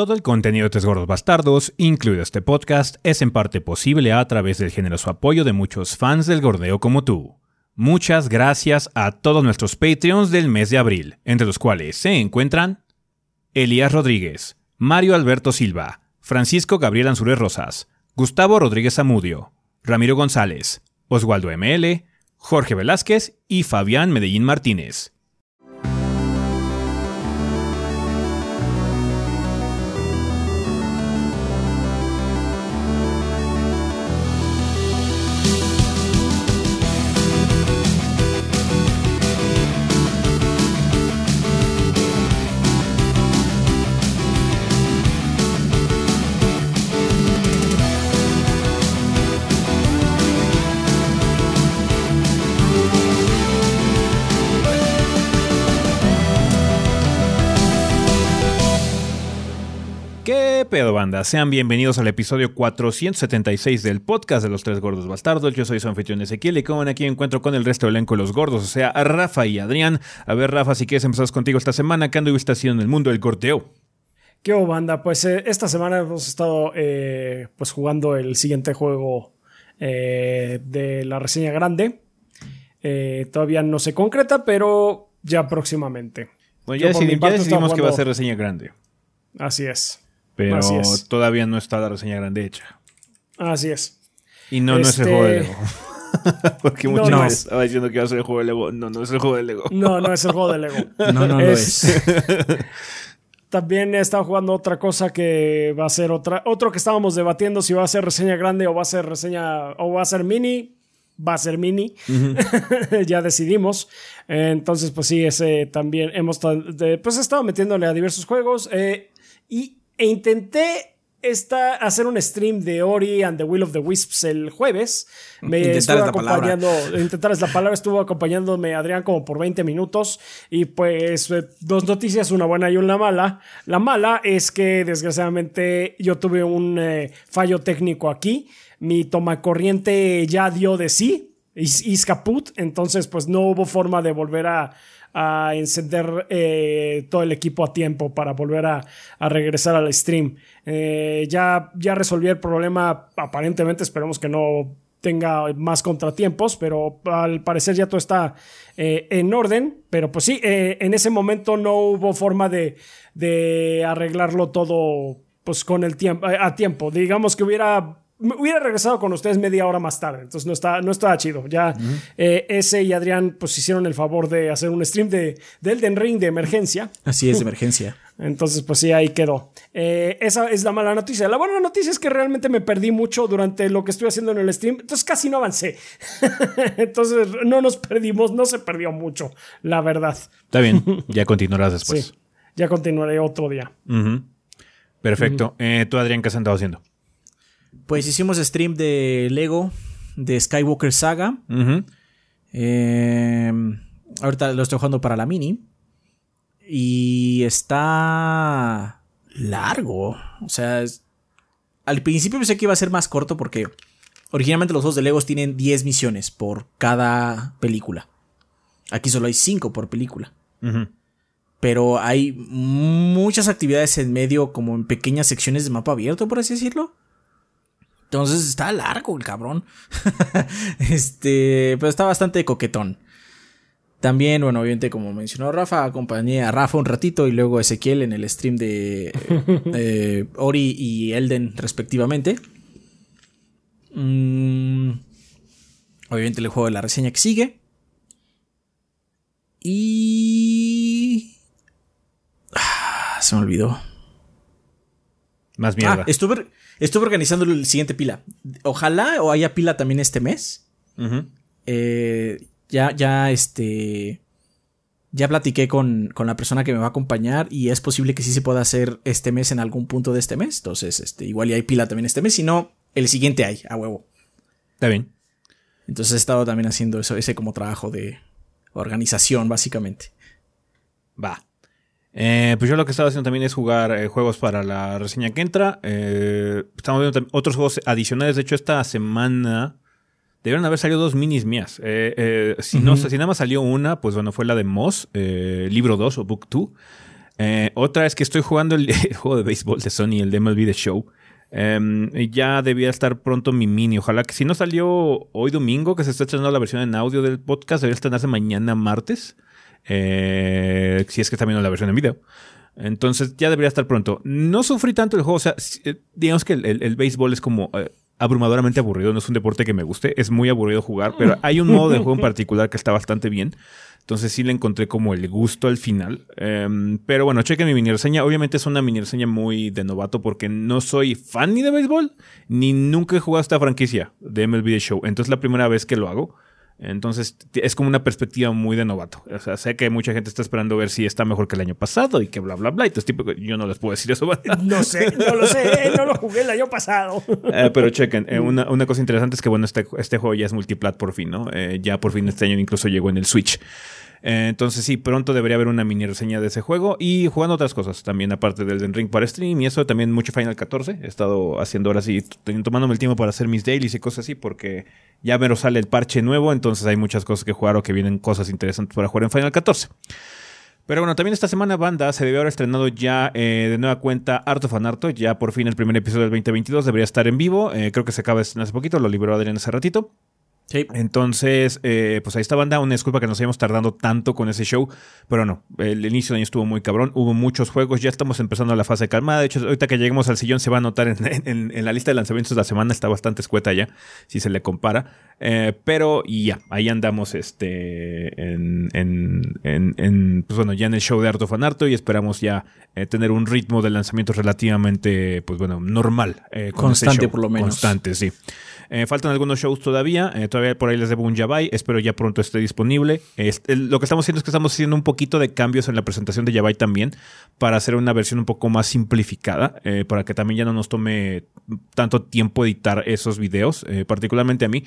Todo el contenido de Tres Gordos Bastardos, incluido este podcast, es en parte posible a través del generoso apoyo de muchos fans del gordeo como tú. Muchas gracias a todos nuestros Patreons del mes de abril, entre los cuales se encuentran Elías Rodríguez, Mario Alberto Silva, Francisco Gabriel Ansúrez Rosas, Gustavo Rodríguez Amudio, Ramiro González, Oswaldo ML, Jorge Velázquez y Fabián Medellín Martínez. Pedo, banda? Sean bienvenidos al episodio 476 del podcast de los tres gordos bastardos. Yo soy su anfitrión Ezequiel y como ven aquí encuentro con el resto del elenco de los gordos, o sea, a Rafa y Adrián. A ver, Rafa, si quieres empezar contigo esta semana, ¿qué anduviste haciendo en el mundo del corteo? ¿Qué hubo, banda? Pues eh, esta semana hemos estado eh, pues jugando el siguiente juego eh, de la reseña grande. Todavía no se concreta, pero ya próximamente. Bueno, Yo ya, decidimos, ya decidimos que va a ser reseña grande, Así es. Pero Así es. todavía no está la reseña grande hecha. Así es. Y no, no es el Este- juego de Lego. Porque No, muchas no. estaba diciendo que iba a ser el juego de Lego. No, no es el juego de Lego. No, no es el juego de Lego. No, no lo es. También he estado jugando otra cosa que va a ser otra, otro que estábamos debatiendo si va a ser reseña grande o va a ser reseña o va a ser mini. Va a ser mini. ya decidimos. Entonces, pues sí, ese también hemos pues he estado metiéndole a diversos juegos. eh, y, e intenté esta, hacer un stream de Ori and the Will of the Wisps el jueves. Me Intentar estuvo la palabra. acompañando intentar es la palabra, estuvo acompañándome Adrián como por 20 minutos y pues eh, dos noticias, una buena y una mala. La mala es que desgraciadamente yo tuve un eh, fallo técnico aquí, mi tomacorriente ya dio de sí, is, is caput, entonces pues no hubo forma de volver a, a encender eh, todo el equipo a tiempo para volver a, regresar al stream. Eh, ya, ya resolví el problema, aparentemente esperemos que no tenga más contratiempos, pero al parecer ya todo está eh, en orden. Pero pues sí, en ese momento no hubo forma de, de arreglarlo todo pues con el tiempo, a tiempo. Digamos que hubiera me hubiera regresado con ustedes media hora más tarde, entonces no está, no estaba chido. Ya eh, ese y Adrián pues hicieron el favor de hacer un stream de, de Elden Ring de emergencia. Así es, de emergencia. Entonces, pues sí, ahí quedó. Eh, esa es la mala noticia. La buena noticia es que realmente me perdí mucho durante lo que estuve haciendo en el stream. Entonces casi no avancé. entonces no nos perdimos, no se perdió mucho, la verdad. Está bien, ya continuarás después. Sí. Ya continuaré otro día. Perfecto. Eh, ¿Tú, Adrián, qué has andado haciendo? Pues hicimos stream de Lego, de Skywalker Saga. Eh, ahorita lo estoy jugando para la mini. Y está largo. O sea, es- al principio pensé que iba a ser más corto porque originalmente los juegos de Legos tienen 10 misiones por cada película. Aquí solo hay 5 por película. Pero hay muchas actividades en medio, como en pequeñas secciones de mapa abierto, por así decirlo. Entonces está largo el cabrón. este, pero está bastante coquetón. También, bueno, obviamente, como mencionó Rafa, acompañé a Rafa un ratito y luego a Ezequiel en el stream de eh, Ori y Elden, respectivamente. Mm, obviamente, el juego de la reseña que sigue. Y. Ah, se me olvidó. Más mierda. Ah, estuve, estuve organizando el siguiente pila. Ojalá o haya pila también este mes. Eh, ya, ya, este. Ya platiqué con, con la persona que me va a acompañar y es posible que sí se pueda hacer este mes en algún punto de este mes. Entonces, este, igual y hay pila también este mes. Si no, el siguiente hay, a huevo. Está bien. Entonces he estado también haciendo eso, ese como trabajo de organización, básicamente. Va. Eh, pues yo lo que estaba haciendo también es jugar eh, juegos para la reseña que entra. Eh, estamos viendo otros juegos adicionales. De hecho, esta semana debieron haber salido dos minis mías. Si, no, si nada más salió una, pues bueno, fue la de Moss, libro 2 o Book 2. Eh, otra es que estoy jugando el, juego de béisbol de Sony, el de MLB The Show. Em, ya debía estar pronto mi mini. Ojalá que si no salió hoy domingo, que se está estrenando la versión en audio del podcast, debería estrenarse mañana martes. Eh, si es que está viendo la versión en video. Entonces ya debería estar pronto. No sufrí tanto el juego. O sea, eh, digamos que el, béisbol es como eh, abrumadoramente aburrido. No es un deporte que me guste. Es muy aburrido jugar, pero hay un modo de juego en particular que está bastante bien. Entonces sí le encontré como el gusto al final. Em, pero bueno, chequen mi mini reseña. Obviamente es una mini reseña muy de novato porque no soy fan ni de béisbol, ni nunca he jugado esta franquicia de MLB The Show. Entonces es la primera vez que lo hago. Entonces es como una perspectiva muy de novato. O sea, sé que mucha gente está esperando ver si está mejor que el año pasado y que bla, bla, bla. Entonces, tipo, yo no les puedo decir eso. No sé, no lo sé, no lo jugué el año pasado. Eh, pero chequen, eh, una, cosa interesante es que, bueno, este, este juego ya es multiplat por fin, ¿no? Eh, ya por fin este año incluso llegó en el Switch. Entonces sí, pronto debería haber una mini reseña de ese juego y jugando otras cosas también, aparte del Den Ring para stream y eso, también mucho Final 14. He estado haciendo ahora sí, tomándome el tiempo para hacer mis dailies y cosas así porque ya me sale el parche nuevo, entonces hay muchas cosas que jugar o que vienen cosas interesantes para jugar en Final 14. Pero bueno, también esta semana banda se debió haber estrenado ya eh, de nueva cuenta Art of Anarto. Ya por fin el primer episodio del 2022 debería estar en vivo. Eh, creo que se acaba hace poquito, lo liberó Adrián hace ratito. Entonces, eh, pues ahí está banda. Una disculpa que nos hayamos tardando tanto con ese show, pero no, el inicio de año estuvo muy cabrón. Hubo muchos juegos, ya estamos empezando la fase calmada. De hecho, ahorita que lleguemos al sillón se va a notar en, la lista de lanzamientos de la semana, está bastante escueta ya, si se le compara. Eh, pero y ya, ahí andamos este, en, en, pues bueno, ya en el show de Art of Anarto y esperamos ya eh, tener un ritmo de lanzamientos relativamente, pues bueno, normal. Constante por lo menos. Constante, sí. Eh, faltan algunos shows todavía. Eh, por ahí les debo un Yabai. Espero ya pronto esté disponible. lo que estamos haciendo es que estamos haciendo un poquito de cambios en la presentación de Yabai también. Para hacer una versión un poco más simplificada. Eh, para que también ya no nos tome tanto tiempo editar esos videos. particularmente a mí.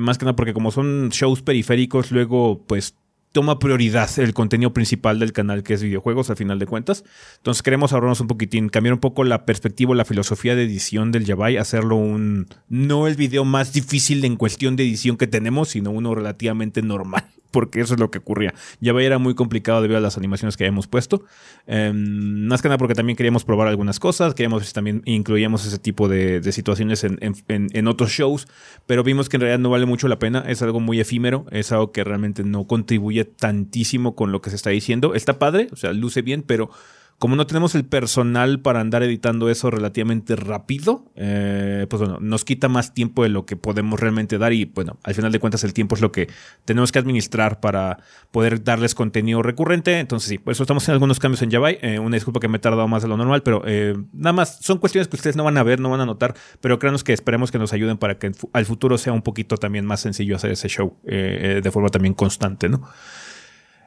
más que nada porque como son shows periféricos, luego pues toma prioridad el contenido principal del canal, que es videojuegos, al final de cuentas. Entonces queremos ahorrarnos un poquitín, cambiar un poco la perspectiva, la filosofía de edición del Yabai, hacerlo un, no el video más difícil en cuestión de edición que tenemos, sino uno relativamente normal porque eso es lo que ocurría. Ya era muy complicado debido a las animaciones que habíamos puesto. Em, más que nada porque también queríamos probar algunas cosas, queríamos ver si también incluíamos ese tipo de, situaciones en, otros shows, pero vimos que en realidad no vale mucho la pena, es algo muy efímero, es algo que realmente no contribuye tantísimo con lo que se está diciendo. Está padre, o sea, luce bien, pero como no tenemos el personal para andar editando eso relativamente rápido, eh, pues bueno, nos quita más tiempo de lo que podemos realmente dar y bueno, al final de cuentas el tiempo es lo que tenemos que administrar para poder darles contenido recurrente. Entonces sí, por eso estamos en algunos cambios en Java. Eh, una disculpa que me he tardado más de lo normal, pero eh, nada más son cuestiones que ustedes no van a ver, no van a notar, pero créanos que esperemos que nos ayuden para que al futuro sea un poquito también más sencillo hacer ese show de forma también constante, ¿no?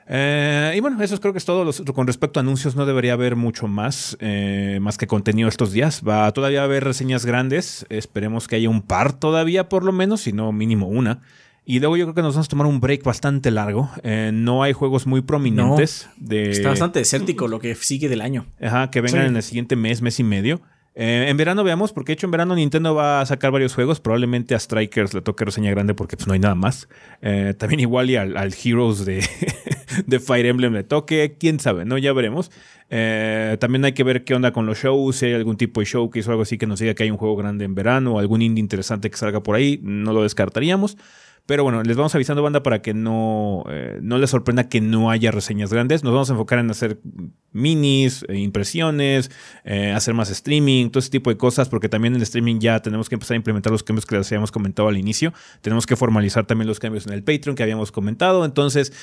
Eh, y bueno, eso creo que es todo. con respecto a anuncios, no debería haber mucho más, eh, más que contenido estos días. Va todavía a haber reseñas grandes. Esperemos que haya un par todavía, por lo menos, si no mínimo una. Y luego yo creo que nos vamos a tomar un break bastante largo. Eh, no hay juegos muy prominentes. de... Está bastante desértico lo que sigue del año. Ajá, que vengan en el siguiente mes, mes y medio. Eh, en verano veamos, porque de hecho en verano Nintendo va a sacar varios juegos. Probablemente a Strikers le toque reseña grande porque pues, no hay nada más. Eh, también igual y al, Heroes de, de, Fire Emblem le toque. Quién sabe, ¿no? Ya veremos. Eh, también hay que ver qué onda con los shows. Si hay algún tipo de showcase o algo así que nos diga que hay un juego grande en verano o algún indie interesante que salga por ahí. No lo descartaríamos. Pero bueno, les vamos avisando, banda, para que no, eh, no les sorprenda que no haya reseñas grandes. Nos vamos a enfocar en hacer minis, eh, impresiones, eh, hacer más streaming, todo ese tipo de cosas, porque también en el streaming ya tenemos que empezar a implementar los cambios que les habíamos comentado al inicio. Tenemos que formalizar también los cambios en el Patreon que habíamos comentado. Entonces,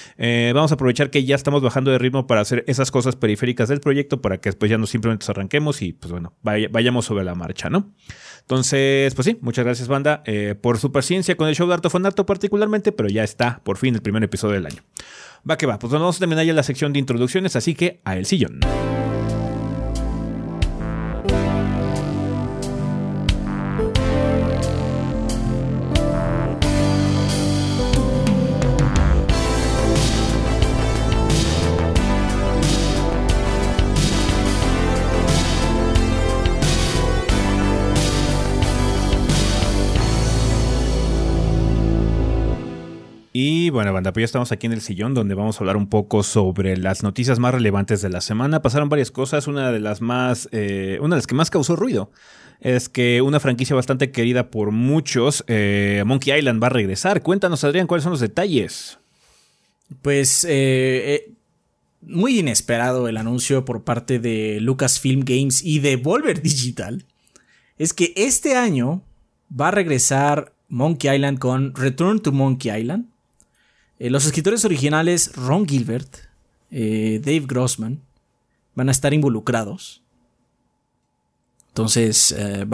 vamos a aprovechar que ya estamos bajando de ritmo para hacer esas cosas periféricas del proyecto para que después ya no simplemente arranquemos y, pues bueno, vayamos sobre la marcha, ¿no? Entonces, pues sí, muchas gracias, banda, eh, por su paciencia con el show de Artofonato particularmente, pero ya está por fin el primer episodio del año. Va que va, pues vamos a terminar ya la sección de introducciones, así que a el sillón. Pues ya estamos aquí en el sillón donde vamos a hablar un poco sobre las noticias más relevantes de la semana. Pasaron varias cosas, una de las más, eh, una de las que más causó ruido es que una franquicia bastante querida por muchos, eh, Monkey Island, va a regresar. Cuéntanos, Adrián, cuáles son los detalles. Pues eh, muy inesperado el anuncio por parte de Lucasfilm Games y de Volver Digital. Es que este año va a regresar Monkey Island con Return to Monkey Island. Eh, los escritores originales Ron Gilbert, eh, Dave Grossman, van a estar involucrados. Entonces, eh,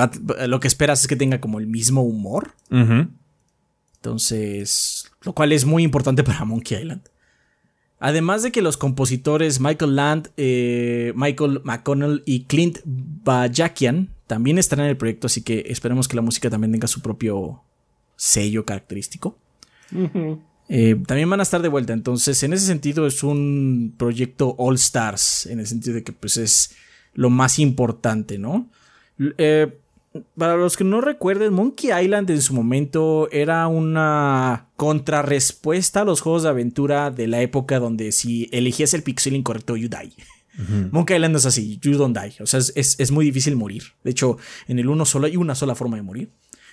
lo que esperas es que tenga como el mismo humor. Entonces, lo cual es muy importante para Monkey Island. Además de que los compositores Michael Land, Michael McConnell y Clint Bajakian también estarán en el proyecto, así que esperemos que la música también tenga su propio sello característico. Eh, también van a estar de vuelta, entonces en ese sentido es un proyecto All Stars, en el sentido de que pues es lo más importante, ¿no? Eh, para los que no recuerden, Monkey Island en su momento era una contrarrespuesta a los juegos de aventura de la época donde si elegías el pixel incorrecto, you die. Monkey Island es así, you don't die. O sea, es, es, muy difícil morir. De hecho, en el uno solo hay una sola forma de morir.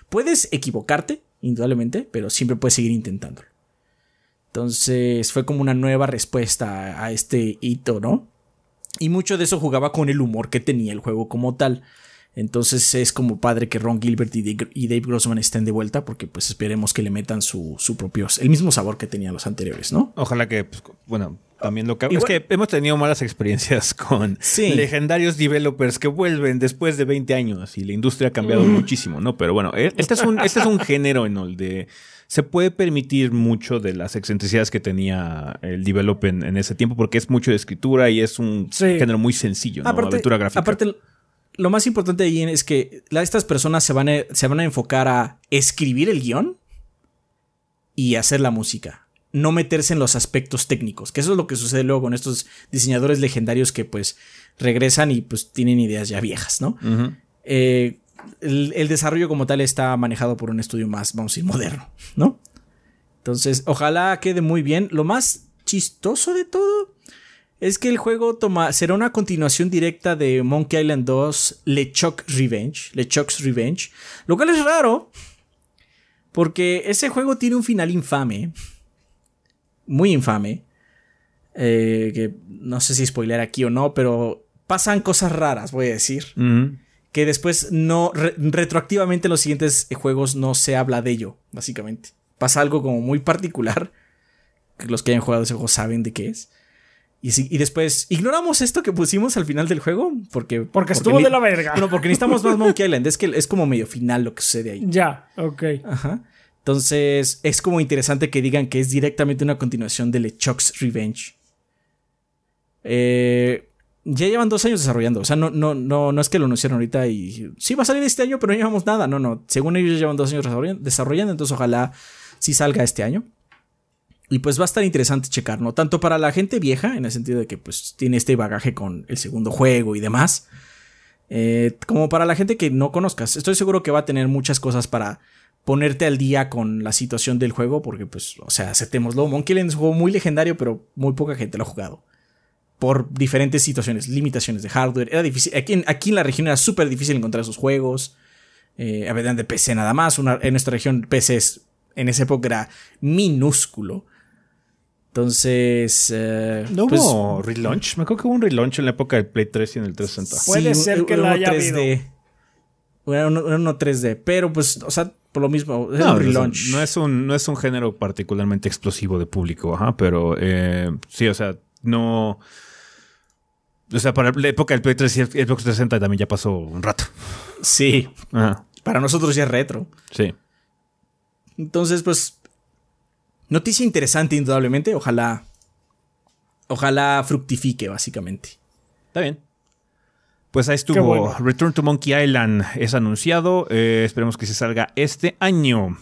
Puedes equivocarte, indudablemente, pero siempre puedes seguir intentándolo. Entonces fue como una nueva respuesta a este hito, ¿no? Y mucho de eso jugaba con el humor que tenía el juego como tal. Entonces es como padre que Ron Gilbert y Dave, Grossman estén de vuelta porque pues esperemos que le metan su, su propio, el mismo sabor que tenían los anteriores, ¿no? Ojalá que, pues, bueno, también lo que... es que hemos tenido malas experiencias con legendarios developers que vuelven después de 20 años y la industria ha cambiado muchísimo, ¿no? Pero bueno, e, este es un, este es un género en el de se puede permitir mucho de las excentricidades que tenía el developer en, ese tiempo porque es mucho de escritura y es un género muy sencillo, ¿no? Aventura gráfica. Aparte, lo más importante ahí es que estas personas se van, a, se van a enfocar a escribir el guion y hacer la música. No meterse en los aspectos técnicos, que eso es lo que sucede luego con estos diseñadores legendarios que pues regresan y pues tienen ideas ya viejas, ¿no? Eh, el, desarrollo como tal está manejado por un estudio más, vamos a decir, moderno, ¿no? Entonces, ojalá quede muy bien. Lo más chistoso de todo es que el juego toma, será una continuación directa de Monkey Island 2 LeChuck Revenge, LeChuck's Revenge, lo cual es raro, porque ese juego tiene un final infame, muy infame, eh, que no sé si spoiler aquí o no, pero pasan cosas raras, voy a decir, que después no, retroactivamente en los siguientes juegos no se habla de ello, básicamente. Pasa algo como muy particular, que los que hayan jugado ese juego saben de qué es. Y, después, ignoramos esto que pusimos al final del juego. Porque, porque, estuvo de la verga. No, porque necesitamos más Monkey Island. Es que es como medio final lo que sucede ahí. Ya, ok. Ajá. Entonces, es como interesante que digan que es directamente una continuación de LeChuck's Revenge. Eh, ya llevan dos años desarrollando. O sea, no, no, no, no es que lo anunciaron ahorita y sí va a salir este año, pero no llevamos nada. No, no. Según ellos llevan dos años desarrollando, entonces ojalá sí salga este año. Y pues va a estar interesante checar, ¿no? Tanto para la gente vieja, en el sentido de que pues tiene este bagaje con el segundo juego y demás, eh, como para la gente que no conozcas. Estoy seguro que va a tener muchas cosas para ponerte al día con la situación del juego, porque pues, o sea, aceptémoslo. Monkey Island es un juego muy legendario, pero muy poca gente lo ha jugado. Por diferentes situaciones, limitaciones de hardware. Era difícil. Aquí en, aquí en la región era súper difícil encontrar esos juegos. Eh, de PC nada más. en nuestra región PC en esa época era minúsculo. Entonces. Eh, ¿No pues, hubo relaunch? Me acuerdo que hubo un relaunch en la época del Play 3 y en el 360. Puede ser que lo haya 3D. Era uno, 3D. Pero pues, o sea, por lo mismo. no, un relaunch. No es un, no es un género particularmente explosivo de público, ajá, pero eh, sí, o sea, no. O sea, para la época del Play 3 y el Xbox 360 también ya pasó un rato. Sí. Para nosotros ya es retro. Sí. Entonces, pues, Noticia interesante, indudablemente. Ojalá. Ojalá fructifique, básicamente. Está bien. Pues ahí estuvo. Return to Monkey Island es anunciado. Eh, esperemos que se salga este año.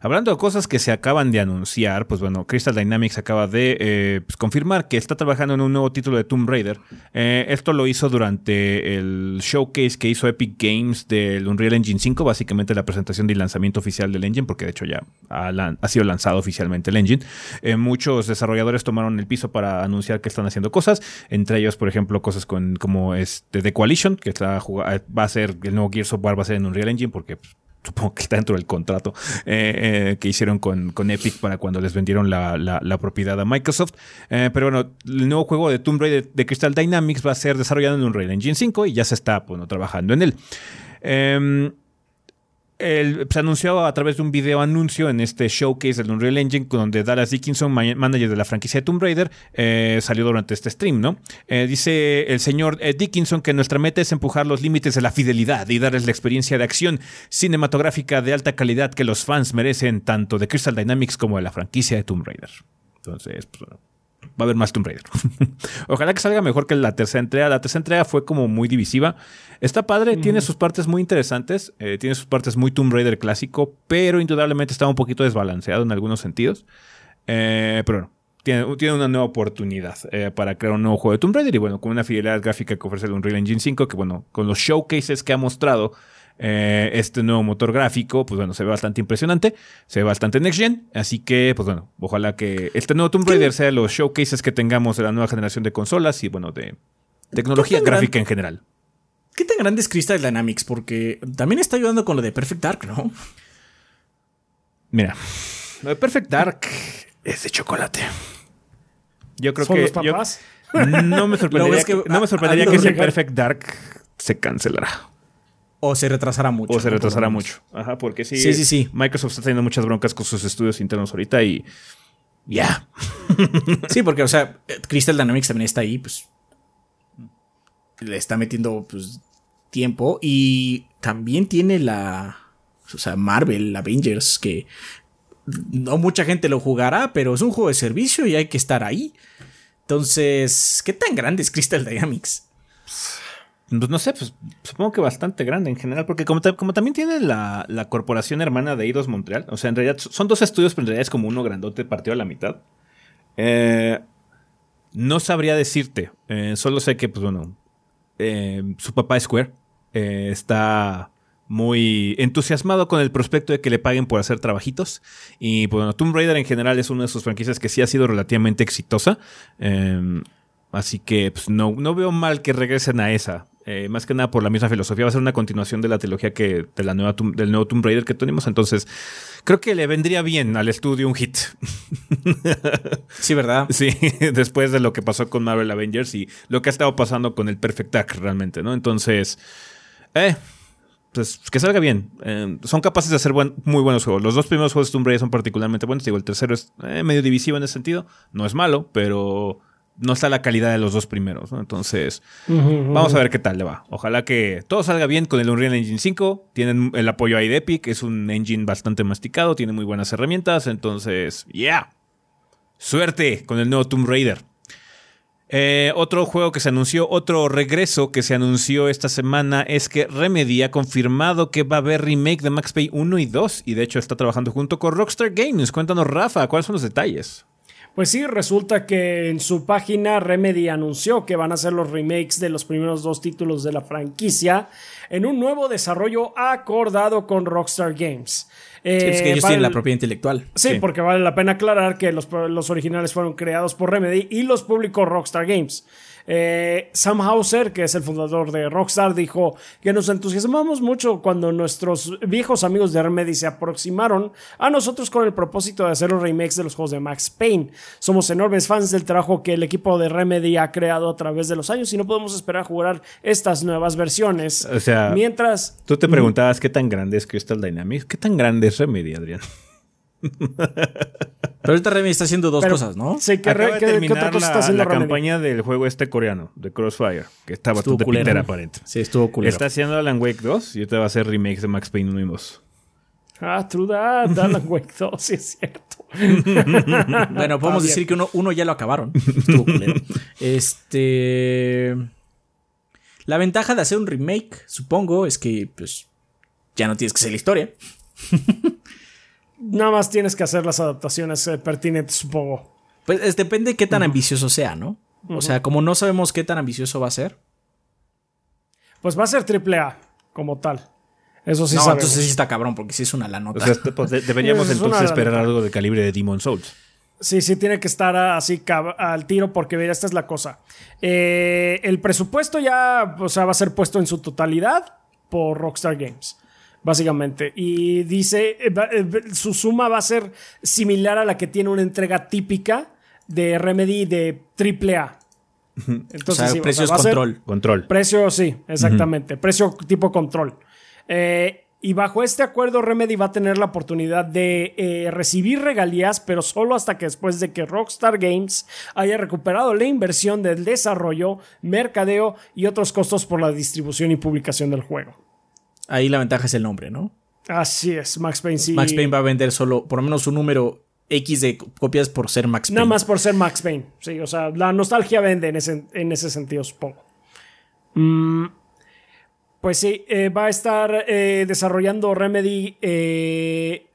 Hablando de cosas que se acaban de anunciar, pues bueno, Crystal Dynamics acaba de eh, pues, confirmar que está trabajando en un nuevo título de Tomb Raider. Eh, esto lo hizo durante el showcase que hizo Epic Games del Unreal Engine 5, básicamente la presentación y lanzamiento oficial del engine, porque de hecho ya ha, sido lanzado oficialmente el engine. Eh, muchos desarrolladores tomaron el piso para anunciar que están haciendo cosas, entre ellos, por ejemplo, cosas con, como este The Coalition, que está, va a ser el nuevo Gears of War, va a ser en Unreal Engine, porque pues, supongo que está dentro del contrato eh, eh, que hicieron con, Epic para cuando les vendieron la, propiedad a Microsoft. Eh, pero bueno, el nuevo juego de Tomb Raider de Crystal Dynamics va a ser desarrollado en Unreal Engine 5 y ya se está bueno, trabajando en él. Se anunció a través de un video anuncio en este showcase del Unreal Engine, donde Dallas Dickinson, manager de la franquicia de Tomb Raider, eh, salió durante este stream, ¿no? Eh, dice el señor eh, Dickinson que nuestra meta es empujar los límites de la fidelidad y darles la experiencia de acción cinematográfica de alta calidad que los fans merecen, tanto de Crystal Dynamics como de la franquicia de Tomb Raider. Entonces, pues bueno, va a haber más Tomb Raider. Ojalá que salga mejor que la tercera entrega. La tercera entrega fue como muy divisiva. Está padre, tiene sus partes muy interesantes, eh, tiene sus partes muy Tomb Raider clásico, pero indudablemente estaba un poquito desbalanceado en algunos sentidos. Eh, pero bueno, tiene, tiene, una nueva oportunidad eh, para crear un nuevo juego de Tomb Raider y bueno, con una fidelidad gráfica que ofrece el Unreal Engine 5, que bueno, con los showcases que ha mostrado eh, este nuevo motor gráfico, pues bueno, se ve bastante impresionante, se ve bastante next gen, así que, pues bueno, ojalá que este nuevo Tomb Raider sea los showcases que tengamos de la nueva generación de consolas y bueno, de tecnología gráfica en general. ¿Qué tan grande es Crystal Dynamics? Porque también está ayudando con lo de Perfect Dark, ¿no? Mira, lo de Perfect Dark es de chocolate. Yo creo que. no me sorprendería, que, no me sorprendería que ese Perfect Dark se cancelara. O se retrasará mucho. O se retrasará mucho. Ajá, porque sí, sí, sí, sí. Microsoft está teniendo muchas broncas con sus estudios internos ahorita y. Ya. sí, porque, o sea, Crystal Dynamics también está ahí, pues. Le está metiendo, pues, tiempo. Y también tiene la. O sea, Marvel, Avengers, que no mucha gente lo jugará, pero es un juego de servicio y hay que estar ahí. Entonces, ¿qué tan grande es Crystal Dynamics? Pues no sé, pues supongo que bastante grande en general, porque como, también tiene la, corporación hermana de Eidos Montreal, o sea, en realidad son dos estudios, pero en realidad es como uno grandote partido a la mitad. Eh, no sabría decirte, eh, solo sé que, pues bueno, eh, su papá Square está muy entusiasmado con el prospecto de que le paguen por hacer trabajitos. Y pues, bueno, Tomb Raider en general es una de sus franquicias que sí ha sido relativamente exitosa. así que pues, no, no veo mal que regresen a esa. Eh, más que nada por la misma filosofía. Va a ser una continuación de la trilogía que, de la nueva del nuevo Tomb Raider que tenemos. Entonces, creo que le vendría bien al estudio un hit. sí, ¿verdad? Sí, después de lo que pasó con Marvel Avengers y lo que ha estado pasando con el Perfect Dark realmente, ¿no? Entonces, eh, pues que salga bien. Eh, son capaces de hacer muy buenos juegos. Los dos primeros juegos de Tomb Raider son particularmente buenos. Digo, el tercero es eh, medio divisivo en ese sentido. No es malo, pero no está la calidad de los dos primeros, ¿no? Entonces, vamos a ver qué tal le va. Ojalá que todo salga bien con el Unreal Engine 5. Tienen el apoyo ahí de Epic, es un engine bastante masticado, tiene muy buenas herramientas, entonces, yeah. Suerte con el nuevo Tomb Raider. Eh, otro juego que se anunció, otro regreso que se anunció esta semana es que Remedy ha confirmado que va a haber remake de Max Payne 1 y 2 y de hecho está trabajando junto con Rockstar Games. Cuéntanos, Rafa, ¿cuáles son los detalles? Pues sí, resulta que en su página Remedy anunció que van a hacer los remakes de los primeros dos títulos de la franquicia en un nuevo desarrollo acordado con Rockstar Games. es que ellos eh, tienen la propiedad intelectual. Sí, porque vale la pena aclarar que los, los originales fueron creados por Remedy y los publicó Rockstar Games. Eh, Sam Hauser, que es el fundador de Rockstar, dijo que nos entusiasmamos mucho cuando nuestros viejos amigos de Remedy se aproximaron a nosotros con el propósito de hacer los remakes de los juegos de Max Payne. Somos enormes fans del trabajo que el equipo de Remedy ha creado a través de los años y no podemos esperar a jugar estas nuevas versiones. O sea, mientras... Tú te preguntabas qué tan grande es Crystal Dynamics. ¿Qué tan grande es Remedy, Adrián? Pero ahorita Remedy está haciendo dos cosas, ¿no? Sí, que, Acaba de terminar la, la campaña del juego este coreano, de Crossfire, que está bastante pitera aparente. Sí, estuvo culero. Está haciendo Alan Wake 2 y ahorita va a hacer remakes de Max Payne 1 y 2. Ah, true that, Alan Wake 2, sí es cierto. bueno, podemos decir que uno, uno ya lo acabaron. Estuvo culero. Este... La ventaja de hacer un remake, supongo, es que pues ya no tienes que ser la historia. Nada más tienes que hacer las adaptaciones eh, pertinentes, supongo. Pues es- depende de qué tan ambicioso sea, ¿no? O sea, como no sabemos qué tan ambicioso va a ser. Pues va a ser AAA como tal. Eso sí no, sabemos. entonces sí está cabrón, porque sí es una la nota. O sea, este, pues, de- deberíamos entonces esperar algo de calibre de Demon Souls. Sí, sí, tiene que estar así al tiro porque mira, esta es la cosa. Eh, el presupuesto ya, o sea, va a ser puesto en su totalidad por Rockstar Games, básicamente. Y dice, eh, eh, su suma va a ser similar a la que tiene una entrega típica de Remedy de AAA. o Entonces, sea, sí, o precios sea, ser- control. Control. Precio, sí, exactamente. Precio tipo control. Eh, y bajo este acuerdo, Remedy va a tener la oportunidad de eh, recibir regalías, pero solo hasta que después de que Rockstar Games haya recuperado la inversión del desarrollo, mercadeo y otros costos por la distribución y publicación del juego. Ahí la ventaja es el nombre, ¿no? Así es, Max Payne sí. Max Payne va a vender solo por lo menos un número X de copias por ser Max Payne. Nada más por ser Max Payne. Sí, o sea, la nostalgia vende en ese, en ese sentido, supongo. Mm, pues sí, eh, va a estar eh, desarrollando Remedy eh,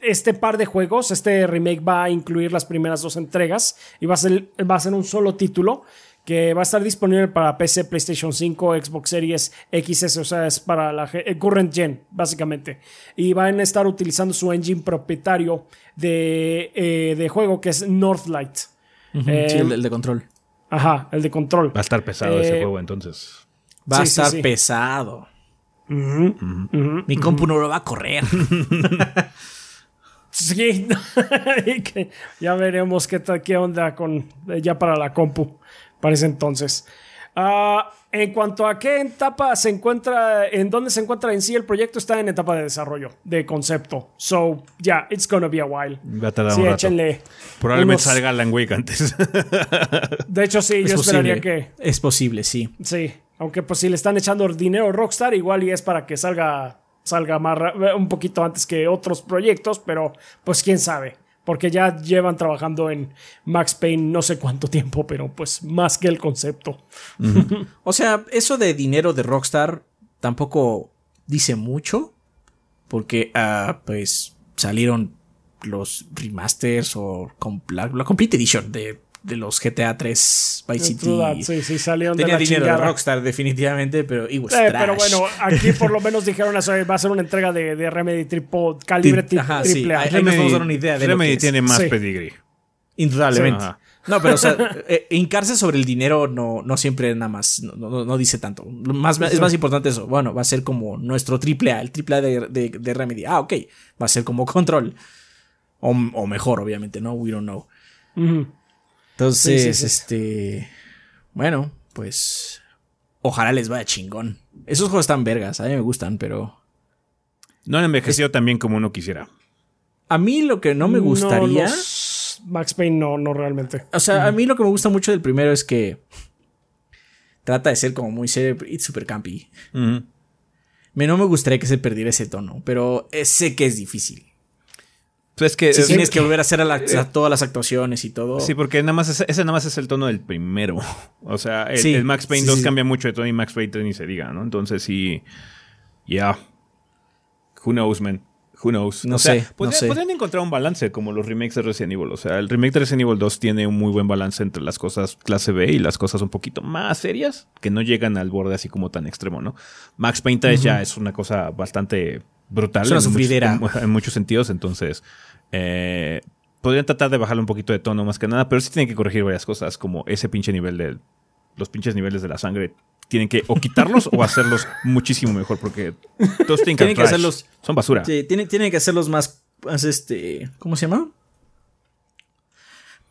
este par de juegos. Este remake va a incluir las primeras dos entregas y va a ser, va a ser un solo título que va a estar disponible para PC, PlayStation 5, Xbox Series XS, o sea, es para la eh, current gen, básicamente. Y van a estar utilizando su engine propietario de, eh, de juego que es Northlight. Eh, sí, el, el de control. Ajá, el de control. Va a estar pesado Eh, ese juego entonces. Va a sí, sí, estar sí. pesado. Mi compu no lo va a correr. Sí, ya veremos qué, tal, qué onda con ya para la compu para ese entonces. Ah, en cuanto a qué etapa se encuentra, en dónde se encuentra en sí el proyecto, está en etapa de desarrollo, de concepto. So, yeah, it's gonna be a while. Va a tardar Sí, un rato. échenle. Probablemente unos- salga Alan Wake antes. De hecho, sí, es yo esperaría que. Es posible, sí. Sí, aunque pues si le están echando dinero a Rockstar, igual y es para que salga, salga más ra- un poquito antes que otros proyectos, pero pues quién sabe. Porque ya llevan trabajando en Max Payne no sé cuánto tiempo, pero pues más que el concepto. O sea, eso de dinero de Rockstar tampoco dice mucho. Porque, ah, pues, salieron los remasters o la Complete Edition de, de los GTA 3 Vice City. Sí, sí, salieron de Tenía la dinero de. Rockstar, definitivamente, pero Eh, trash. pero bueno, aquí por lo menos dijeron eso, va a ser una entrega de, de Remedy triple, calibre tri- Ajá, sí. triple A. Ahí nos vamos a dar una idea de lo Remedy tiene más Sí. pedigree. Indudablemente. Sí. No, pero o sea, eh, hincarse sobre el dinero no, no siempre nada más, no, no- no dice tanto. Más, es más importante eso. Bueno, va a ser como nuestro triple A, el triple A de, de, de Remedy. Ah, ok. Va a ser como control. O, o mejor, obviamente, ¿no? We don't know. Ujú. Entonces, Sí, sí, sí. este. Bueno, pues. Ojalá les vaya chingón. Esos juegos están vergas, a mí me gustan, pero. No han envejecido tan bien como uno quisiera. A mí lo que no me gustaría. los Max Payne no, no realmente. O sea, a mí lo que me gusta mucho del primero es que trata de ser como muy serio y super campy. Ujú. Me no me gustaría que se perdiera ese tono, pero sé que es difícil. Pues es que. Tienes que volver a hacer a la- a todas las actuaciones y todo. Sí, porque nada más es- ese nada más es el tono del primero. O sea, el, Sí, el Max Payne sí, 2 sí. cambia mucho de tono y Max Payne 3 ni se diga, ¿no? Entonces sí. Ya. Who knows, man. Who knows. No O sea, sé, no podría- sé. Podrían encontrar un balance como los remakes de Resident Evil. O sea, el remake de Resident Evil 2 tiene un muy buen balance entre las cosas clase B y las cosas un poquito más serias, que no llegan al borde así como tan extremo, ¿no? Max Payne 3 ya es una cosa bastante brutal. Es una en muchos- sufridera. en, en muchos sentidos, entonces. Eh, podrían tratar de bajarle un poquito de tono más que nada, pero sí tienen que corregir varias cosas, como ese pinche nivel de. Los pinches niveles de la sangre. Tienen que o quitarlos o hacerlos muchísimo mejor, porque todos tienen que, Tienen hacerlos- Son basura. Sí, tiene, tiene que hacerlos más, más este. ¿Cómo se llama?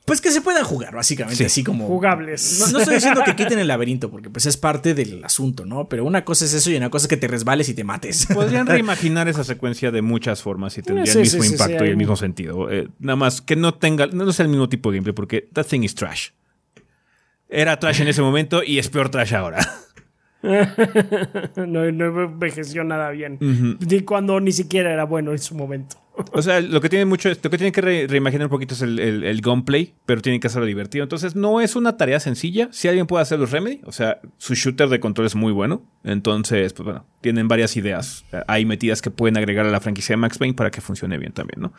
Pues que se puedan jugar, básicamente, Sí. así como. Jugables. No, no estoy diciendo que quiten el laberinto, porque pues es parte del asunto, ¿no? Pero una cosa es eso y una cosa es que te resbales y te mates. Podrían reimaginar esa secuencia de muchas formas y tendría Sí, el mismo sí, impacto sí, y el mismo sentido. Eh, nada más que no tenga, no sea el mismo tipo de gameplay, porque that thing is trash. Era trash en ese momento y es peor trash ahora. no, no envejeció nada bien. Ni cuando ni siquiera era bueno en su momento. O sea, lo que tiene mucho, lo que tienen que reimaginar un poquito es el, el, gunplay, pero tienen que hacerlo divertido. Entonces, no es una tarea sencilla. Si alguien puede hacerlo, Remedy. O sea, su shooter de control es muy bueno. Entonces, pues bueno, tienen varias ideas ahí metidas que pueden agregar a la franquicia de Max Payne para que funcione bien también, ¿no?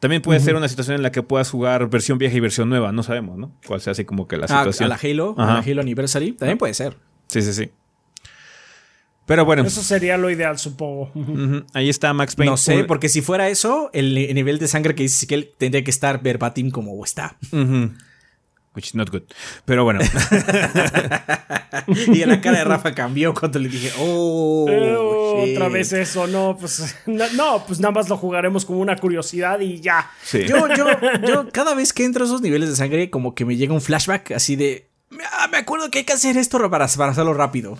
También puede ser una situación en la que puedas jugar versión vieja y versión nueva, no sabemos, ¿no? Cuál sea así como que la ah, situación. A la Halo, a la Halo Anniversary, también puede ser. Sí, sí, sí. Pero bueno. Eso sería lo ideal, supongo. Ahí está Max Payne. No sé, porque si fuera eso, el, nivel de sangre que dice que él tendría que estar verbatim como está. Which is not good. Pero bueno. y la cara de Rafa cambió cuando le dije, oh. Eh, otra vez eso, no, pues. No, pues nada más lo jugaremos como una curiosidad y ya. Yo, yo, yo, cada vez que entro a esos niveles de sangre, como que me llega un flashback así de. Ah, me acuerdo que hay que hacer esto para, para hacerlo rápido.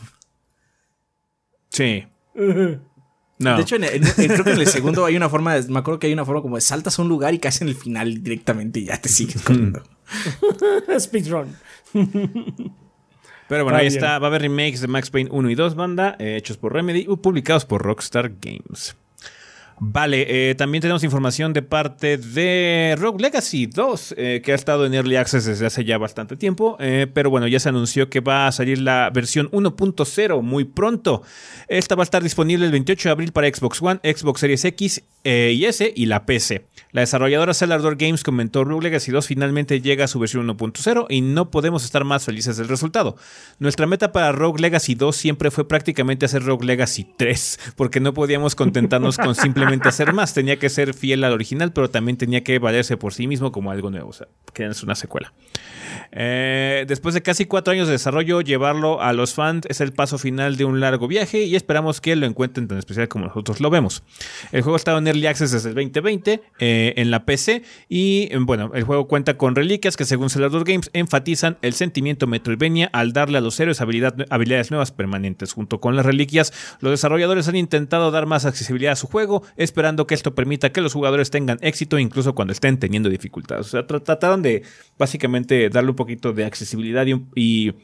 Sí. No. De hecho, creo que en el segundo hay una forma, me acuerdo que hay una forma como de saltas a un lugar y casi en el final directamente y ya te sigues corriendo. Speedrun. Pero bueno, ahí está. Va a haber remakes de Max Payne 1 y 2, banda, eh, hechos por Remedy y publicados por Rockstar Games. Vale, eh, también tenemos información de parte de Rogue Legacy 2, eh, que ha estado en Early Access desde hace ya bastante tiempo, eh, pero bueno, ya se anunció que va a salir la versión 1.0 muy pronto. Esta va a estar disponible el 28 de abril para Xbox One, Xbox Series X y S y la PC. La desarrolladora Cellar Games comentó Rogue Legacy 2 finalmente llega a su versión 1.0 y no podemos estar más felices del resultado. Nuestra meta para Rogue Legacy 2 siempre fue prácticamente hacer Rogue Legacy 3, porque no podíamos contentarnos con simplemente hacer más. Tenía que ser fiel al original, pero también tenía que valerse por sí mismo como algo nuevo, o sea, es una secuela. Eh, después de casi cuatro años de desarrollo, llevarlo a los fans es el paso final de un largo viaje y esperamos que lo encuentren tan especial como nosotros lo vemos. El juego estaba en Early Access desde el 2020 eh, en la PC y bueno, el juego cuenta con reliquias que según Celador Games enfatizan el sentimiento Metroidvania al darle a los héroes habilidades nuevas permanentes. Junto con las reliquias, los desarrolladores han intentado dar más accesibilidad a su juego, esperando que esto permita que los jugadores tengan éxito incluso cuando estén teniendo dificultades. O sea, trataron de básicamente darle un poquito de accesibilidad y,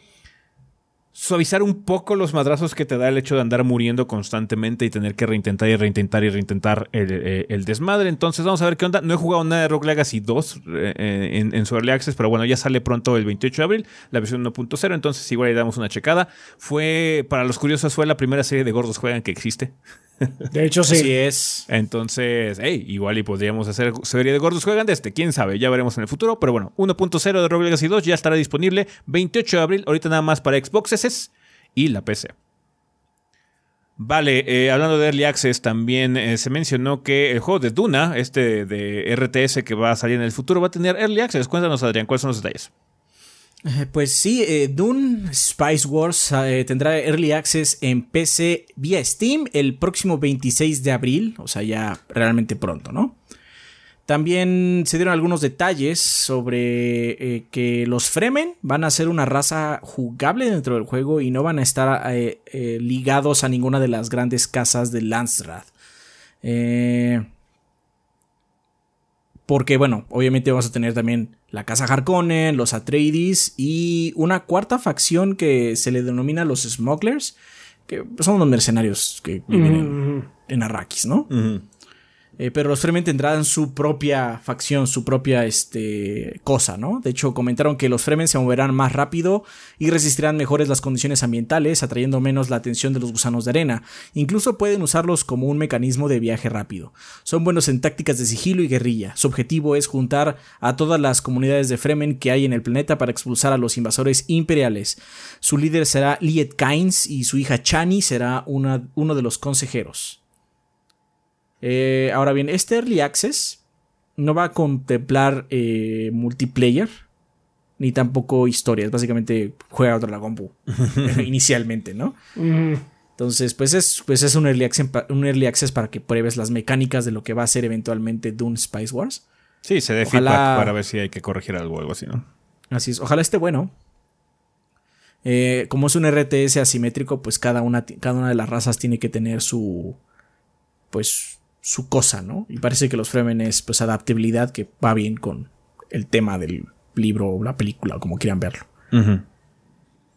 suavizar un poco los madrazos que te da el hecho de andar muriendo constantemente y tener que reintentar y reintentar y reintentar el, eh, desmadre. Entonces vamos a ver qué onda. No he jugado nada de Rock Legacy 2 eh, en, en, su Early Access, pero bueno, ya sale pronto el 28 de abril, la versión 1.0, entonces igual le damos una checada. Fue, para los curiosos, fue la primera serie de gordos juegan que existe. De hecho, sí. es. Entonces, hey, igual y podríamos hacer serie de gordos juegan de este. Quién sabe, ya veremos en el futuro. Pero bueno, 1.0 de Rogue Legacy 2 ya estará disponible 28 de abril. Ahorita nada más para Xbox S y la PC. Vale, eh, hablando de Early Access, también eh, se mencionó que el juego de Duna, este de RTS que va a salir en el futuro, va a tener Early Access. Cuéntanos, Adrián, ¿cuáles son los detalles? Eh, pues sí, eh, Dune Spice Wars eh, tendrá Early Access en PC vía Steam el próximo 26 de abril, o sea, ya realmente pronto, ¿no? También se dieron algunos detalles sobre que los Fremen van a ser una raza jugable dentro del juego y no van a estar ligados a ninguna de las grandes casas de Landsrath. Porque, bueno, obviamente vamos a tener también la Casa Harkonnen, los Atreides y una cuarta facción que se le denomina los Smugglers, que son unos mercenarios que viven en, Arrakis, ¿no? Eh, pero los Fremen tendrán su propia facción, su propia este, cosa, ¿no? De hecho, comentaron que los Fremen se moverán más rápido y resistirán mejores las condiciones ambientales, atrayendo menos la atención de los gusanos de arena. Incluso pueden usarlos como un mecanismo de viaje rápido. Son buenos en tácticas de sigilo y guerrilla. Su objetivo es juntar a todas las comunidades de Fremen que hay en el planeta para expulsar a los invasores imperiales. Su líder será Liet Kynes y su hija Chani será una, uno de los consejeros. Eh, ahora bien, este Early Access no va a contemplar eh, multiplayer ni tampoco historias. Básicamente juega otra la compu inicialmente, ¿no? Entonces, pues es, pues es un, early access, un early access para que pruebes las mecánicas de lo que va a ser eventualmente Dune Spice Wars. Sí, se dé para ver si hay que corregir algo o algo así, ¿no? Así es. Ojalá esté bueno. Eh, como es un RTS asimétrico, pues cada una, cada una de las razas tiene que tener su. Pues su cosa, ¿no? Y parece que los Fremen es pues adaptabilidad que va bien con el tema del libro o la película, como quieran verlo.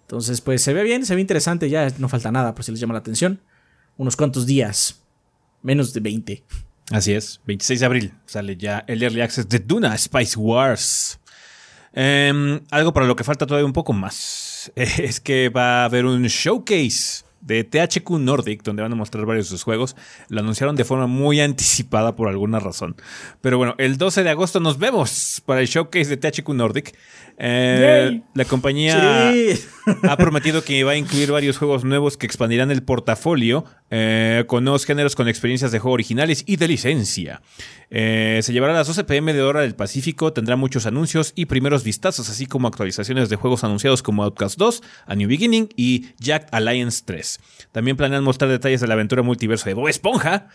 Entonces, pues se ve bien, se ve interesante, ya no falta nada por si les llama la atención. Unos cuantos días, menos de 20. Así es, 26 de abril sale ya el Early Access de Duna Spice Wars. Em, algo para lo que falta todavía un poco más es que va a haber un showcase de THQ Nordic, donde van a mostrar varios de sus juegos. Lo anunciaron de forma muy anticipada por alguna razón. Pero bueno, el 12 de agosto nos vemos para el showcase de THQ Nordic. Eh, la compañía ha prometido que va a incluir varios juegos nuevos que expandirán el portafolio eh, con nuevos géneros con experiencias de juego originales y de licencia. Eh, se llevará a las 12 pm de hora del Pacífico, tendrá muchos anuncios y primeros vistazos, así como actualizaciones de juegos anunciados como Outcast 2, A New Beginning y Jack Alliance 3. También planean mostrar detalles de la aventura multiverso de Bob Esponja.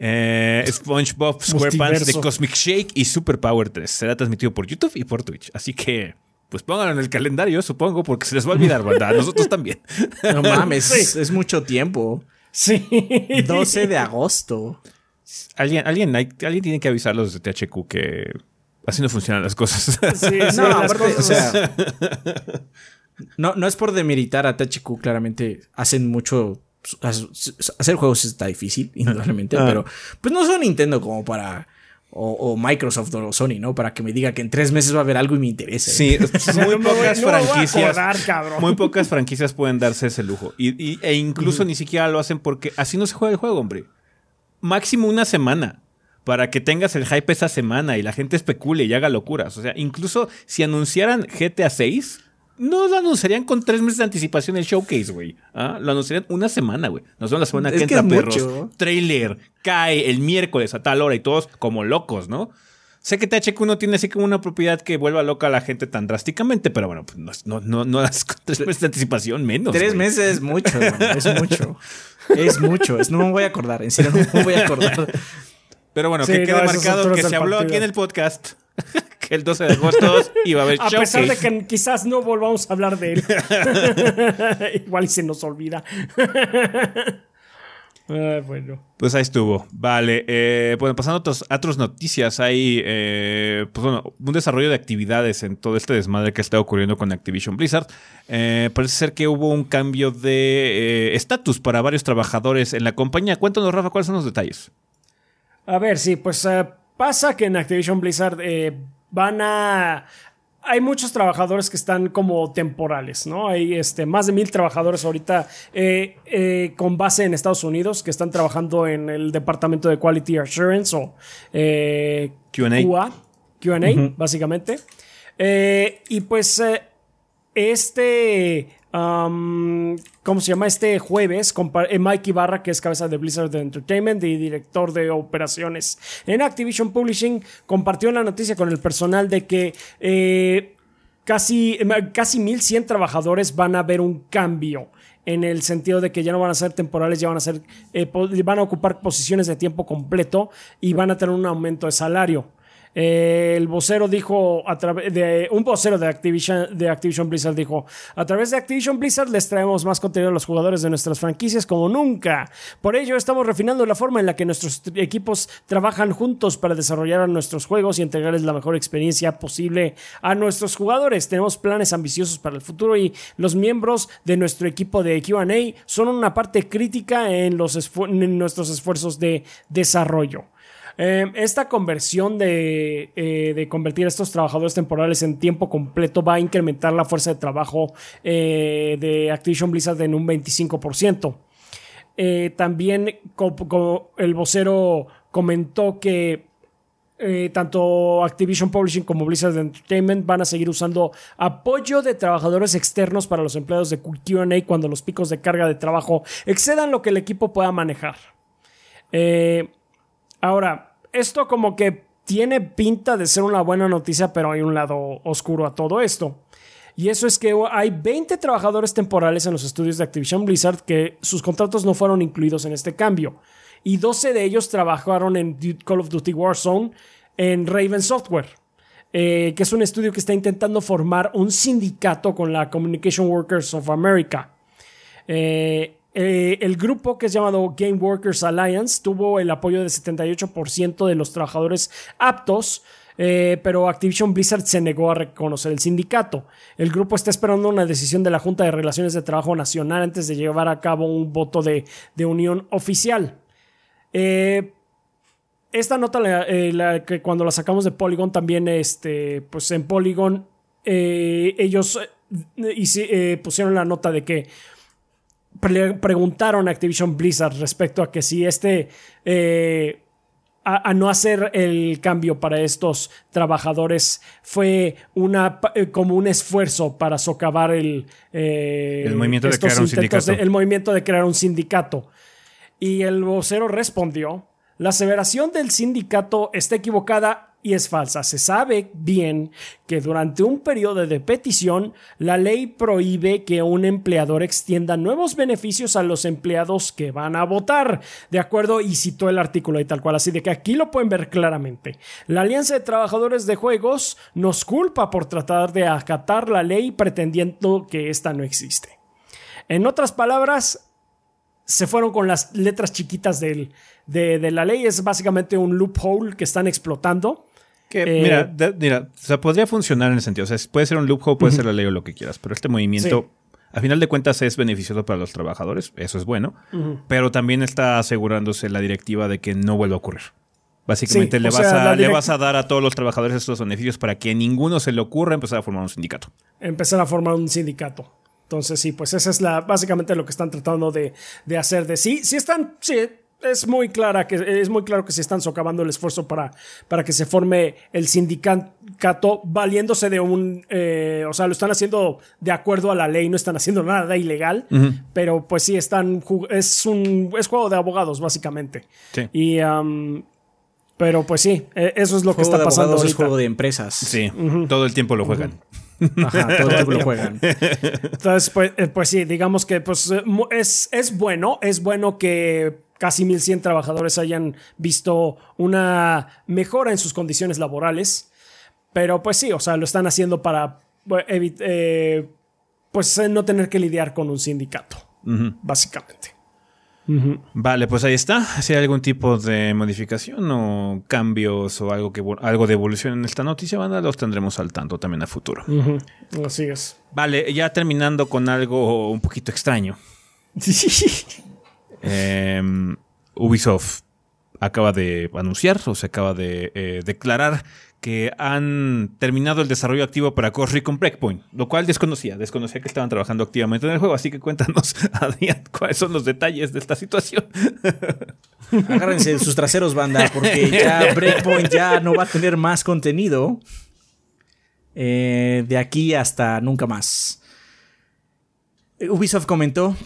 SpongeBob SquarePants de Cosmic Shake y Super Power 3. Será transmitido por YouTube y por Twitch. Así que pues pónganlo en el calendario, supongo, porque se les va a olvidar, ¿verdad? Nosotros también. No mames, es mucho tiempo. Sí. 12 de agosto. Alguien, alguien, alguien tiene que avisarlos de THQ que así no funcionan las cosas. Sí, no, o sea, no, no es por demeritar a THQ, claramente hacen mucho. Hacer juegos está difícil, indudablemente, ah. pero pues no son Nintendo como para o, Microsoft o Sony, ¿no? Para que me diga que en tres meses va a haber algo y me interese. Sí, muy pocas franquicias. muy pocas franquicias pueden darse ese lujo. Y, e incluso ni siquiera lo hacen porque así no se juega el juego, hombre. Máximo una semana. Para que tengas el hype esa semana y la gente especule y haga locuras. O sea, incluso si anunciaran GTA 6, no lo anunciarían con tres meses de anticipación el showcase, güey. ¿Ah? Lo anunciarían una semana, güey. Nos vemos la semana que entra, perros. Trailer, cae el miércoles a tal hora y todos como locos, ¿no? Sé que THQ no tiene así como una propiedad que vuelva loca a la gente tan drásticamente, pero bueno, pues no, no, no, das con tres meses de anticipación menos. Tres meses es mucho, es mucho. Es mucho. no me voy a acordar, en serio, no me voy a acordar. Pero bueno, que quede marcado que se habló aquí en el podcast que el 12 de agosto iba a haber A pesar de que quizás no volvamos a hablar de él. Igual se nos olvida. bueno. Pues ahí estuvo. Vale. Eh, bueno, pasando a otras noticias, hay eh, pues bueno, un desarrollo de actividades en todo este desmadre que está ocurriendo con Activision Blizzard. Eh, parece ser que hubo un cambio de estatus para varios trabajadores en la compañía. Cuéntanos, Rafa, cuáles son los detalles. A ver, sí, pues Pasa que en Activision Blizzard van a hay muchos trabajadores que están como temporales, ¿no? Hay este, más de mil trabajadores ahorita eh, eh, con base en Estados Unidos que están trabajando en el departamento de Quality Assurance o QA. QA, básicamente. y pues este ¿cómo se llama? Este jueves, eh, Mike Ibarra, que es cabeza de Blizzard Entertainment y director de operaciones en Activision Publishing, compartió la noticia con el personal de que eh, casi, casi 1100 trabajadores van a ver un cambio en el sentido de que ya no van a ser temporales, ya van a ser, eh, van a ocupar posiciones de tiempo completo y van a tener un aumento de salario. Eh, el vocero dijo, a través de un vocero de Activision, de Activision Blizzard dijo, a través de Activision Blizzard les traemos más contenido a los jugadores de nuestras franquicias como nunca. Por ello estamos refinando la forma en la que nuestros equipos trabajan juntos para desarrollar nuestros juegos y entregarles la mejor experiencia posible a nuestros jugadores. Tenemos planes ambiciosos para el futuro y los miembros de nuestro equipo de QA son una parte crítica en, nuestros esfuerzos de desarrollo. Em, esta conversión de, eh, de, convertir a estos trabajadores temporales en tiempo completo va a incrementar la fuerza de trabajo eh, de Activision Blizzard en un 25%. Eh, también como, el vocero comentó que tanto Activision Publishing como Blizzard Entertainment van a seguir usando apoyo de trabajadores externos para los empleados de QA cuando los picos de carga de trabajo excedan lo que el equipo pueda manejar. Ahora, esto como que tiene pinta de ser una buena noticia, pero hay un lado oscuro a todo esto. Y eso es que hay 20 trabajadores temporales en los estudios de Activision Blizzard que sus contratos no fueron incluidos en este cambio. Y 12 de ellos trabajaron en Call of Duty Warzone en Raven Software, eh, que es un estudio que está intentando formar un sindicato con la Communication Workers of America. Eh, eh, el grupo que es llamado Game Workers Alliance tuvo el apoyo del 78% de los trabajadores aptos, eh, pero Activision Blizzard se negó a reconocer el sindicato. El grupo está esperando una decisión de la Junta de Relaciones de Trabajo Nacional antes de llevar a cabo un voto de, unión oficial. Eh, esta nota, la, que cuando la sacamos de Polygon, también, este, pues en Polygon, ellos pusieron la nota de que preguntaron a Activision Blizzard respecto a que si este a, no hacer el cambio para estos trabajadores fue una eh, como un esfuerzo para socavar el, eh, el movimiento de crear un sindicato. el movimiento de crear un sindicato. Y el vocero respondió: La aseveración del sindicato está equivocada y es falsa. Se sabe bien que durante un periodo de petición, la ley prohíbe que un empleador extienda nuevos beneficios a los empleados que van a votar. De acuerdo, y citó el artículo y tal cual, así de que aquí lo pueden ver claramente. La Alianza de Trabajadores de Juegos nos culpa por tratar de acatar la ley pretendiendo que esta no existe. En otras palabras, se fueron con las letras chiquitas de, de, la ley. Es básicamente un loophole que están explotando. Que, eh, mira, mira, o sea, podría funcionar en el sentido, o sea, puede ser un loophole, puede ser la ley o lo que quieras, pero este movimiento, a final de cuentas, es beneficioso para los trabajadores, eso es bueno, pero también está asegurándose la directiva de que no vuelva a ocurrir. Básicamente le, vas a, le vas a dar a todos los trabajadores estos beneficios para que a ninguno se le ocurra empezar a formar un sindicato. Empezar a formar un sindicato. Entonces, sí, pues esa es la, básicamente lo que están tratando de, de hacer. De sí, sí están, sí, es muy clara que es muy claro que se están socavando el esfuerzo para, para que se forme el sindicato valiéndose de un eh, o sea lo están haciendo de acuerdo a la ley no están haciendo nada ilegal pero pues sí están es un es juego de abogados básicamente. Sí. y pero pues sí e, eso es lo que está pasando es juego de empresas. Sí todo el tiempo lo juegan. Ajá, todo el tiempo lo juegan. Entonces, pues, eh, pues sí, digamos que pues, es, es bueno, es bueno que casi 1.100 trabajadores hayan visto una mejora en sus condiciones laborales. Pero pues sí, o sea, lo están haciendo para eh, pues no tener que lidiar con un sindicato, básicamente. Vale, pues ahí está. Si hay algún tipo de modificación o cambios o algo, que, algo de evolución en esta noticia, banda, los tendremos al tanto también a futuro. Así es. Vale, ya terminando con algo un poquito extraño. Em, Ubisoft acaba de anunciar o se acaba de eh, declarar que han terminado el desarrollo activo para Ghost Recon Breakpoint, lo cual desconocía, desconocía que estaban trabajando activamente en el juego, así que cuéntanos, Adrián, cuáles son los detalles de esta situación. Agárrense sus traseros, banda, porque ya Breakpoint ya no va a tener más contenido eh, de aquí hasta nunca más. Ubisoft comentó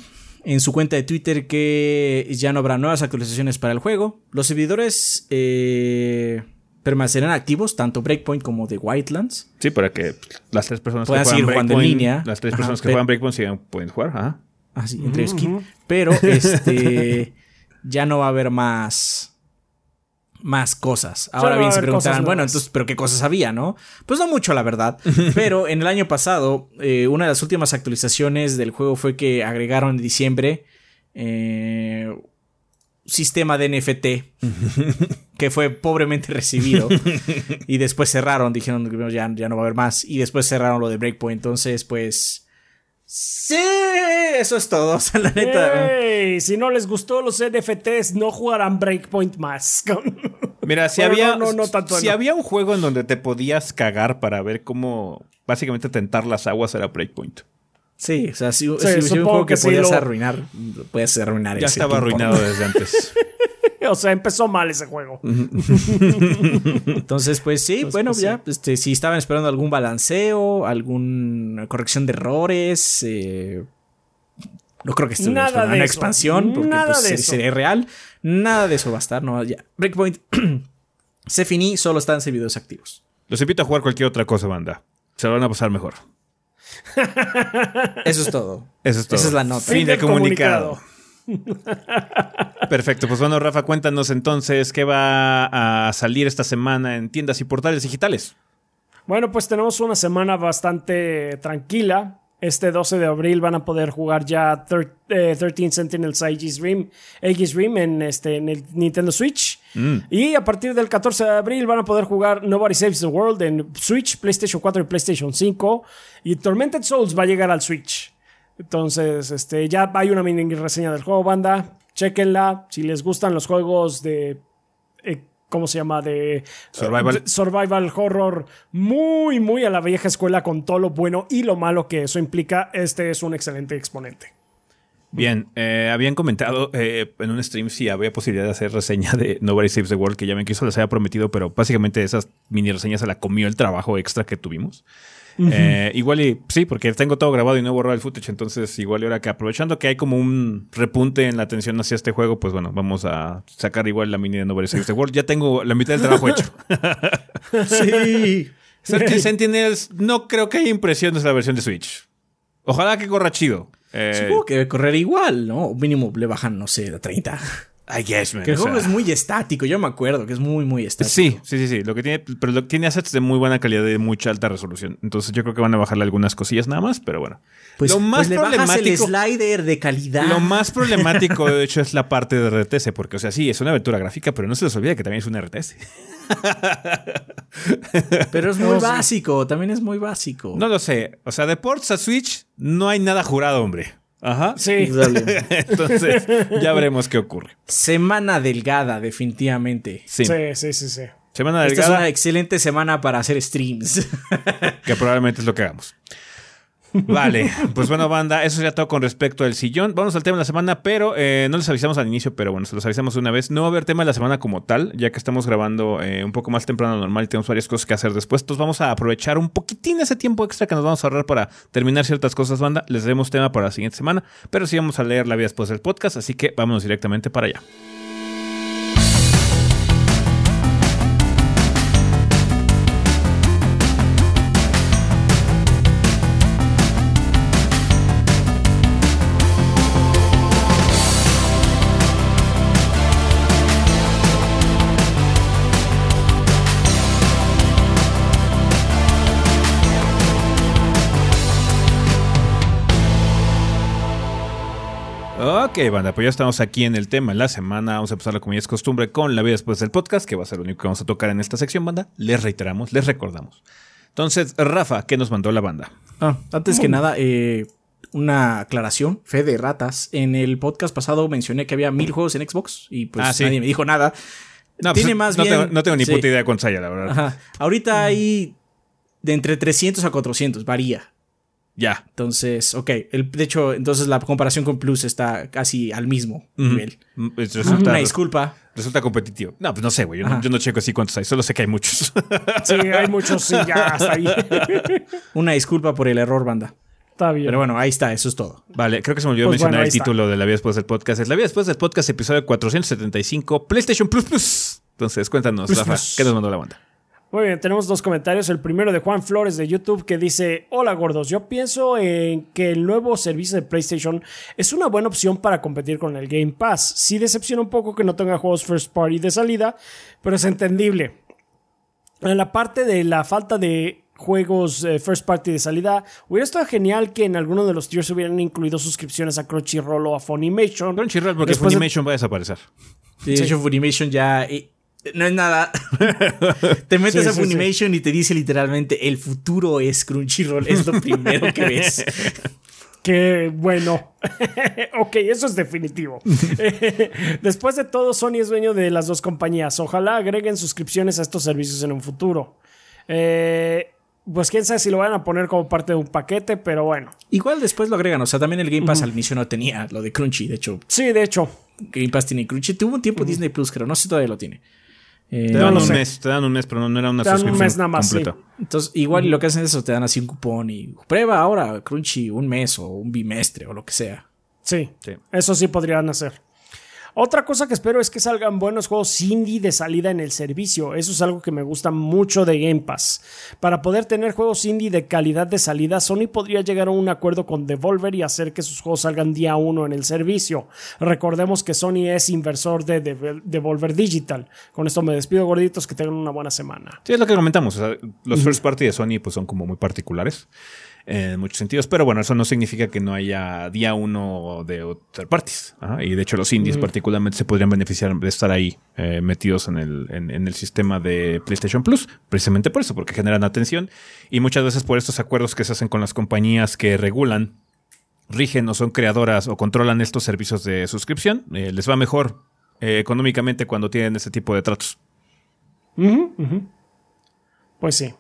en su cuenta de Twitter que ya no habrá nuevas actualizaciones para el juego. Los servidores eh, permanecerán activos, tanto Breakpoint como The Wildlands. Sí, para que las tres personas que juegan jugando en línea. Las tres personas que juegan Breakpoint sigan, pueden jugar. Ajá. Ah, sí, entre Pero este ya no va a haber más más cosas. Ahora bien, se preguntarán, bueno, entonces, ¿pero qué cosas había, no? Pues no mucho, la verdad. Pero en el año pasado, eh, una de las últimas actualizaciones del juego fue que agregaron en diciembre eh, sistema de NFT que fue pobremente recibido y después cerraron, dijeron ya, ya no va a haber más y después cerraron lo de Breakpoint. Entonces, pues Sí, eso es todo. O sea, la neta. si no les gustó los NFTs, no jugarán Breakpoint más. Mira, si, había, si había un juego en donde te podías cagar para ver cómo básicamente tentar las aguas, era Breakpoint. Sí, o sea, si, un juego que, podías arruinar, puedes arruinar Ya estaba arruinado desde antes. o sea, empezó mal ese juego. Entonces, pues sí, bueno, pues ya, este, si estaban esperando algún balanceo, alguna corrección de errores, eh, no creo que esté nada de una expansión, porque nada pues, de sería real. Nada de eso va a estar, no, ya. Breakpoint se finí, solo están servidores activos. Los invito a jugar cualquier otra cosa, banda. Se lo van a pasar mejor. Eso es todo. Eso es todo. Esa es la nota. Fin, de comunicado. Perfecto, pues bueno, Rafa, cuéntanos entonces qué va a salir esta semana en tiendas y portales digitales. Bueno, pues tenemos una semana bastante tranquila. Este 12 de abril van a poder jugar ya 13 eh, Sentinels Aegis Rim, Aegis Rim en, este, en el Nintendo Switch. Mm. Y a partir del 14 de abril van a poder jugar Nobody Saves the World en Switch, PlayStation 4 y PlayStation 5. Y Tormented Souls va a llegar al Switch. Entonces, este, ya hay una mini reseña del juego, banda. Chequenla. Si les gustan los juegos de eh, ¿cómo se llama? De Survival. de survival horror muy, muy a la vieja escuela con todo lo bueno y lo malo que eso implica. Este es un excelente exponente. Bien, eh, habían comentado eh, en un stream si había posibilidad de hacer reseña de Nobody Saves the World, que ya ven que eso les había prometido, pero básicamente esas mini reseñas se la comió el trabajo extra que tuvimos. Eh, igual y sí, porque tengo todo grabado y no he borrado el footage, entonces igual y ahora que aprovechando que hay como un repunte en la atención hacia este juego, pues bueno, vamos a sacar igual la mini de Nobody Saves the World. Ya tengo la mitad del trabajo hecho. Sí. Sentinels, no creo que haya impresiones de la versión de Switch. Ojalá que corra chido. Eh, Supongo que debe correr igual, ¿no? O mínimo le bajan, no sé, a 30. I guess, man. Que el juego sea, es muy estático, yo me acuerdo que es muy, muy estático. Sí, sí, sí, sí. Lo que tiene, pero lo, tiene assets de muy buena calidad y de mucha alta resolución. Entonces yo creo que van a bajarle algunas cosillas nada más, pero bueno. Pues, lo más pues le bajas el problemático. slider de calidad. Lo más problemático, de hecho, es la parte de RTS, porque, o sea, sí, es una aventura gráfica, pero no se les olvide que también es un RTS. Pero es muy No, básico, también es muy básico. No lo sé. O sea, de ports a Switch no hay nada jurado, hombre. Ajá. Sí. Entonces, ya veremos qué ocurre. Semana delgada, definitivamente. Sí. Sí, sí, sí, sí. Semana Esta es delgada, una excelente semana para hacer streams. que probablemente es lo que hagamos. Vale, pues bueno, banda, eso sería todo con respecto al sillón. Vamos al tema de la semana, pero eh, no les avisamos al inicio, pero bueno, se los avisamos una vez. No va a haber tema de la semana como tal, ya que estamos grabando eh, un poco más temprano normal y tenemos varias cosas que hacer después. Entonces vamos a aprovechar un poquitín ese tiempo extra que nos vamos a ahorrar para terminar ciertas cosas, banda. Les daremos tema para la siguiente semana, pero sí vamos a leer la vida después del podcast, así que vámonos directamente para allá. Ok, banda, pues ya estamos aquí en el tema de la semana. Vamos a empezar como ya es costumbre con la vida después del podcast, que va a ser lo único que vamos a tocar en esta sección, banda. Les reiteramos, les recordamos. Entonces, Rafa, ¿qué nos mandó la banda? Ah, antes que nada, eh, una aclaración, fe de ratas. En el podcast pasado mencioné que había mil juegos en Xbox y pues Ah, sí. nadie me dijo nada. No, Tiene pues, más no bien. Tengo, no tengo ni sí. puta idea cuántos haya, la verdad. Ajá. Ahorita hay de entre 300 a 400, varía. Ya. Entonces, ok. El, de hecho, entonces la comparación con Plus está casi al mismo nivel. Mm, Resulta, Una disculpa. resulta competitivo. No, pues no sé, güey. Yo, no- Ajá. yo no checo así cuántos hay. Solo sé que hay muchos. Sí, hay muchos, sí, ya hasta ahí. Una disculpa por el error, banda. Está bien. Pero bueno, ahí está, eso es todo. vale, creo que se me olvidó Pues mencionar bueno, el está. título de La vida después del podcast. Es La vida después del podcast, episodio 475, PlayStation Plus Plus. Entonces, cuéntanos, Plus, Rafa, plus. ¿qué nos mandó la banda? Muy bien, tenemos dos comentarios. El primero de Juan Flores de YouTube que dice, hola gordos, yo pienso en que el nuevo servicio de PlayStation es una buena opción para competir con el Game Pass. Sí decepciona un poco que no tenga juegos first party de salida, pero es entendible. En la parte de la falta de juegos eh, first party de salida, hubiera estado genial que en alguno de los tiers hubieran incluido suscripciones a Crunchyroll o a Funimation. Crunchyroll, porque Después de- Funimation va a desaparecer. De hecho, Funimation ya. No es nada. te metes Sí, a sí, Funimation y te dice literalmente: el futuro es Crunchyroll. Es lo primero que ves. Que bueno. ok, eso es definitivo. Después de todo, Sony es dueño de las dos compañías. Ojalá agreguen suscripciones a estos servicios en un futuro. Eh, pues quién sabe si lo van a poner como parte de un paquete, pero bueno. Igual después lo agregan. O sea, también el Game Pass al inicio no tenía lo de Crunchy. De hecho, Sí, de hecho. Game Pass tiene Crunchy. Tuvo un tiempo Disney Plus, creo. No sé si todavía lo tiene. Eh, Te dan un sé. mes, te dan un mes, pero no, no era una Te dan un suscripción mes nada más, sí. Entonces, igual lo que hacen es eso, te dan así un cupón y prueba ahora Crunchy un mes o un bimestre o lo que sea. Sí, Sí. eso sí podrían hacer. Otra cosa que espero es que salgan buenos juegos indie de salida en el servicio. Eso es algo que me gusta mucho de Game Pass. Para poder tener juegos indie de calidad de salida, Sony podría llegar a un acuerdo con Devolver y hacer que sus juegos salgan día uno en el servicio. Recordemos que Sony es inversor de Devolver Digital. Con esto me despido, gorditos, que tengan una buena semana. Sí, es lo que comentamos. o sea, los first party de Sony pues, son como muy particulares en muchos sentidos. Pero bueno, eso no significa que no haya día uno de third parties. Ajá, Y de hecho, los indies particularmente se podrían beneficiar de estar ahí eh, metidos en el, en, en el sistema de PlayStation Plus. Precisamente por eso, porque generan atención. Y muchas veces por estos acuerdos que se hacen con las compañías que regulan rigen o son creadoras o controlan estos servicios de suscripción, eh, les va mejor eh, económicamente cuando tienen ese tipo de tratos. Pues sí.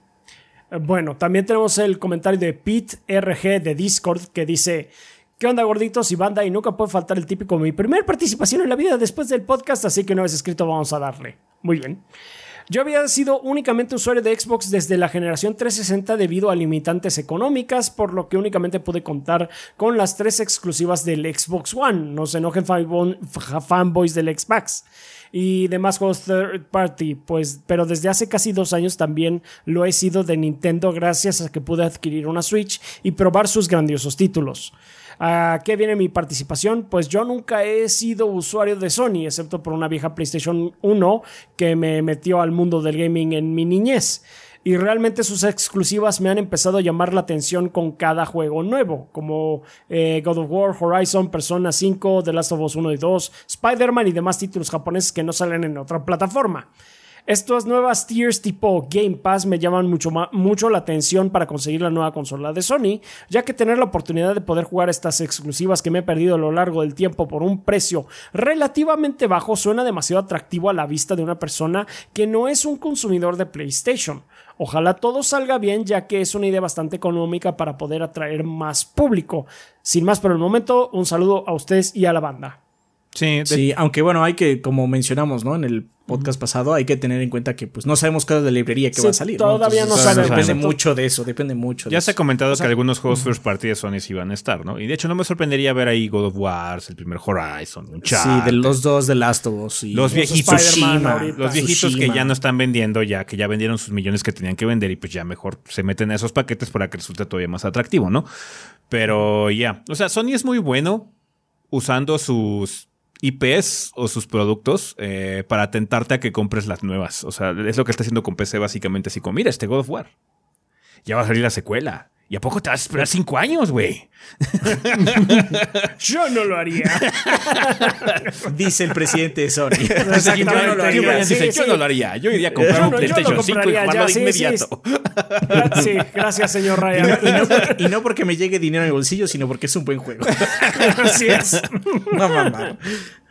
Eh, Bueno, también tenemos el comentario de Pete RG de Discord que dice: ¿Qué onda, gorditos y banda? Y nunca puede faltar el típico mi primer participación en la vida después del podcast, así que una vez escrito, vamos a darle. Muy bien. Yo había sido únicamente usuario de Xbox desde la generación 360 debido a limitantes económicas, por lo que únicamente pude contar con las tres exclusivas del Xbox One. No se enojen fanbo- fa- fanboys del Xbox y demás juegos third party, pues, pero desde hace casi dos años también lo he sido de Nintendo gracias a que pude adquirir una Switch y probar sus grandiosos títulos. ¿A qué viene mi participación? Pues yo nunca he sido usuario de Sony, excepto por una vieja PlayStation 1 que me metió al mundo del gaming en mi niñez. Y realmente sus exclusivas me han empezado a llamar la atención con cada juego nuevo, como eh, God of War, Horizon, Persona 5, The Last of Us 1 y 2, Spider-Man y demás títulos japoneses que no salen en otra plataforma. Estas nuevas tiers tipo Game Pass me llaman mucho, mucho la atención para conseguir la nueva consola de Sony, ya que tener la oportunidad de poder jugar estas exclusivas que me he perdido a lo largo del tiempo por un precio relativamente bajo suena demasiado atractivo a la vista de una persona que no es un consumidor de PlayStation. Ojalá todo salga bien, ya que es una idea bastante económica para poder atraer más público. Sin más por el momento, un saludo a ustedes y a la banda. Sí, de- Sí, aunque bueno, hay que, como mencionamos, ¿no? En el podcast pasado, hay que tener en cuenta que pues no sabemos cuál es la librería que Sí, va a salir. todavía no sabemos. Depende Exacto. mucho de eso, depende mucho de ya se ha comentado que algunos juegos first party de Sony sí iban a estar, ¿no? Y de hecho no me sorprendería ver ahí God of War, el primer Horizon, un Sí, de los dos de Last of Us. y- Los viejitos, los viejitos que ya no están vendiendo, ya que ya vendieron sus millones que tenían que vender y pues ya mejor se meten a esos paquetes para que resulte todavía más atractivo, ¿no? Pero ya, o sea, Sony es muy bueno usando sus IPs o sus productos eh, para tentarte a que compres las nuevas. O sea, es lo que está haciendo con PC básicamente, así como, mira, este God of War. Ya va a salir la secuela. ¿Y a poco te vas a esperar cinco años, güey? Yo no lo haría. Dice el presidente de Sony. Yo no lo haría. Sí, Dice, sí. Yo no lo haría. Yo iría a comprar Yo un no- PlayStation 5 y compraría jugarlo ya, de sí, sí, inmediato. Sí, gracias, señor Ryan. y, no porque, y no porque me llegue dinero en el bolsillo, sino porque es un buen juego. Así es. No, mamá.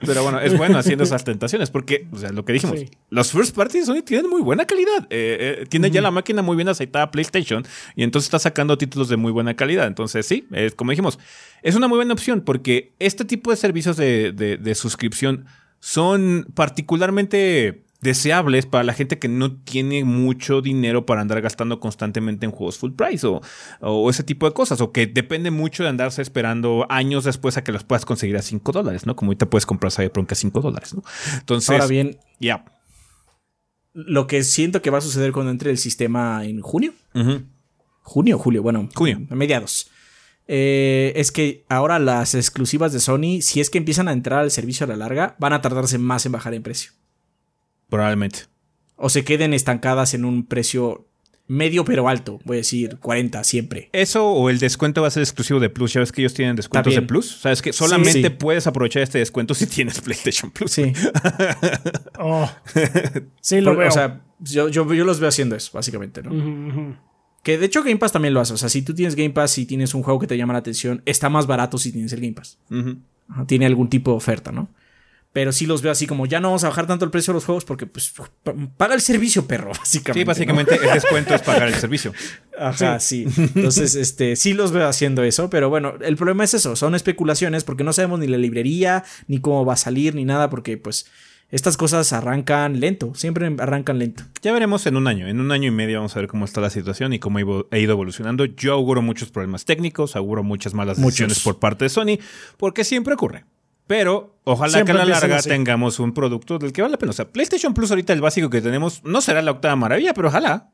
Pero bueno, es bueno haciendo esas tentaciones porque, o sea, lo que dijimos, Sí. los first parties Sony tienen muy buena calidad. Eh, eh, tiene ya la máquina muy bien aceitada PlayStation y entonces está sacando títulos de muy buena calidad. Entonces, sí, es como dijimos, es una muy buena opción porque este tipo de servicios de, de- de suscripción son particularmente deseables para la gente que no tiene mucho dinero para andar gastando constantemente en juegos full price o, o ese tipo de cosas, o que depende mucho de andarse esperando años después a que los puedas conseguir a 5 dólares, ¿no? Como ahorita puedes comprar Cyberpunk a 5 dólares, ¿no? Entonces, Ahora bien, ya. lo que siento que va a suceder cuando entre el sistema en junio. Ujú. Junio o julio, bueno, Junio. a mediados. Eh, es que ahora las exclusivas de Sony, si es que empiezan a entrar al servicio a la larga, van a tardarse más en bajar en precio. Probablemente. O se queden estancadas en un precio medio pero alto, voy a decir 40 siempre. Eso o el descuento va a ser exclusivo de Plus. Ya ves que ellos tienen descuentos de. Plus. Sabes que solamente sí. puedes aprovechar este descuento si tienes PlayStation Plus. Sí, Oh. Sí, lo Por- veo. o sea, yo, yo, yo los veo haciendo eso, básicamente, ¿no? Que de hecho Game Pass también lo hace. O sea, si tú tienes Game Pass y tienes un juego que te llama la atención, está más barato si tienes el Game Pass. Tiene algún tipo de oferta, ¿no? Pero sí los veo así como ya no vamos a bajar tanto el precio de los juegos porque pues pa- paga el servicio, perro, básicamente. Sí, ¿no? básicamente el descuento es pagar el servicio. Ajá, sí. Entonces, este, sí los veo haciendo eso, pero bueno, el problema es eso, son especulaciones porque no sabemos ni la librería, ni cómo va a salir, ni nada, porque pues estas cosas arrancan lento, siempre arrancan lento. Ya veremos en un año. En un año y medio vamos a ver cómo está la situación y cómo ha ido- evolucionando. Yo auguro muchos problemas técnicos, auguro muchas malas Muchos. decisiones por parte de Sony, porque siempre ocurre. Pero ojalá Siempre que a la larga así. tengamos un producto del que vale la pena. O sea, PlayStation Plus ahorita el básico que tenemos no será la octava maravilla, pero ojalá.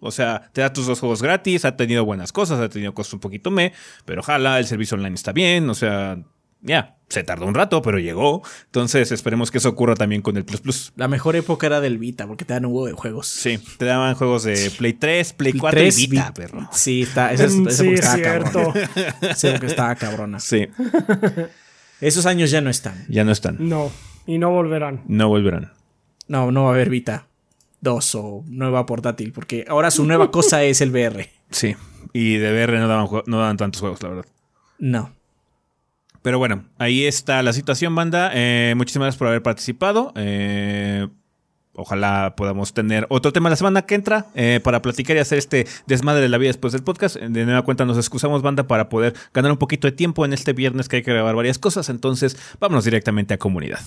O sea, te da tus dos juegos gratis, ha tenido buenas cosas, ha tenido cosas un poquito me, pero ojalá el servicio online está bien, o sea, ya, se tardó un rato, pero llegó. Entonces esperemos que eso ocurra también con el Plus Plus. La mejor época era del Vita, porque te dan un huevo de juegos. Sí, te daban juegos de Play 3, Play Play 4 3, y Vita, Vi- perro. Sí, está, esa, es- esa sí, es estaba cierto. cabrona. Esa estaba cabrona. Sí, Esos años ya no están. ya no están. No, y no volverán. No volverán. No, no va a haber Vita 2 o nueva portátil, porque ahora su nueva cosa es el VR. Sí, y de VR no daban, no daban tantos juegos, la verdad. No. Pero bueno, ahí está la situación, banda. Eh, muchísimas gracias por haber participado. Eh, ojalá podamos tener otro tema la semana que entra eh, para platicar y hacer este desmadre de la vida después del podcast. De nueva cuenta nos excusamos, banda, para poder ganar un poquito de tiempo en este viernes que hay que grabar varias cosas. Entonces, vámonos directamente a comunidad.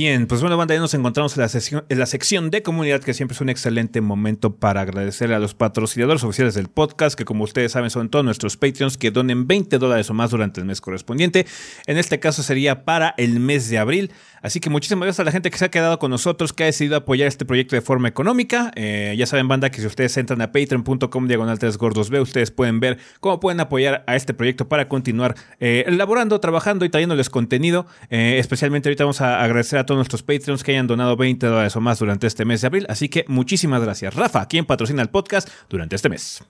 Bien, pues bueno, banda, ya nos encontramos en la, sección, en la sección de comunidad, que siempre es un excelente momento para agradecerle a los patrocinadores oficiales del podcast, que como ustedes saben son todos nuestros Patreons que donen 20 dólares o más durante el mes correspondiente. En este caso sería para el mes de abril. Así que muchísimas gracias a la gente que se ha quedado con nosotros, que ha decidido apoyar este proyecto de forma económica. Eh, ya saben, banda, que si ustedes entran a patreon.com diagonal 3 gordos B, ustedes pueden ver cómo pueden apoyar a este proyecto para continuar eh, elaborando, trabajando y trayéndoles contenido. Eh, especialmente ahorita vamos a agradecer a todos nuestros Patreons que hayan donado 20 dólares o más durante este mes de abril. Así que muchísimas gracias. Rafa, quien patrocina el podcast durante este mes.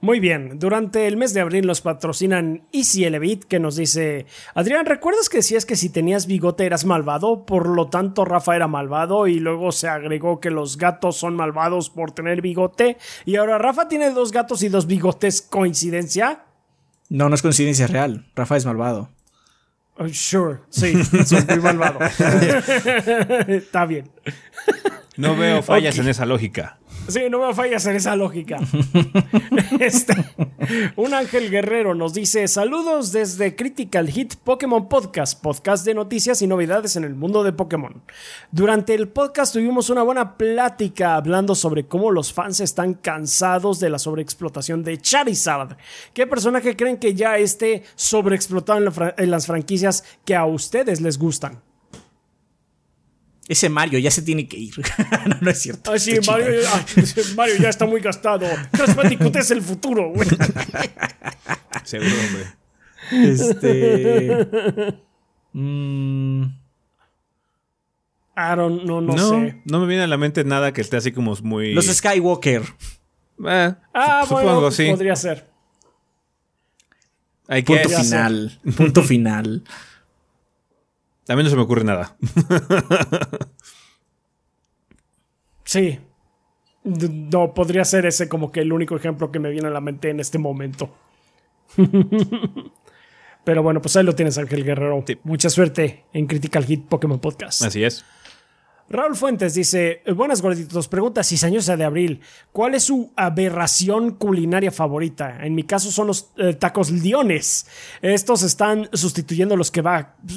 Muy bien, durante el mes de abril nos patrocinan Easy Elevit, que nos dice, Adrián, ¿recuerdas que decías que si tenías bigote eras malvado? Por lo tanto, Rafa era malvado y luego se agregó que los gatos son malvados por tener bigote. Y ahora Rafa tiene dos gatos y dos bigotes, ¿coincidencia? No, no es coincidencia real. Rafa es malvado. Oh, sure, sí, soy muy malvado. Está bien. No veo fallas en esa lógica. Sí, no me fallas en esa lógica. Este, un ángel guerrero nos dice: Saludos desde Critical Hit Pokémon Podcast, podcast de noticias y novedades en el mundo de Pokémon. Durante el podcast tuvimos una buena plática hablando sobre cómo los fans están cansados de la sobreexplotación de Charizard. ¿Qué personaje creen que ya esté sobreexplotado en, la en las franquicias que a ustedes les gustan? Ese Mario ya se tiene que ir. no, no es cierto. Ah, sí, Mario, ah, Mario, ya está muy gastado. Crash Bandicoot es el futuro, güey. Seguro, hombre. Este. Mmm. I don't, no, no, No, sé. no me viene a la mente nada que esté así como muy. Los Skywalker. Eh, Ah, supongo, bueno, sí. podría ser. I Punto guess. final. Punto final. A mí no se me ocurre nada. Sí. No, podría ser ese como que el único ejemplo que me viene a la mente en este momento. Pero bueno, pues ahí lo tienes, Ángel Guerrero. Sí. Mucha suerte en Critical Hit Pokémon Podcast. Así es. Raúl Fuentes dice: Buenas gorditos, pregunta cizañosa de abril. ¿Cuál es su aberración culinaria favorita? En mi caso son los eh, tacos liones. Estos están sustituyendo los,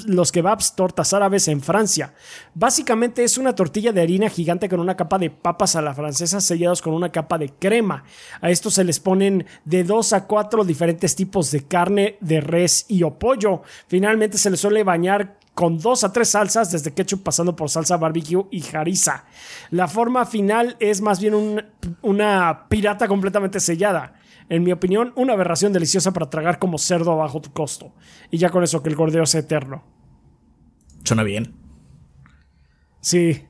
los kebabs tortas árabes en Francia. Básicamente es una tortilla de harina gigante con una capa de papas a la francesa sellados con una capa de crema. A estos se les ponen de dos a cuatro diferentes tipos de carne de res y o pollo. Finalmente se les suele bañar con dos a tres salsas, desde ketchup pasando por salsa barbecue y harissa. La forma final es más bien un- una pirata completamente sellada. En mi opinión, una aberración deliciosa para tragar como cerdo a bajo costo. Y ya con eso que el gordeo sea eterno. Suena bien. Sí.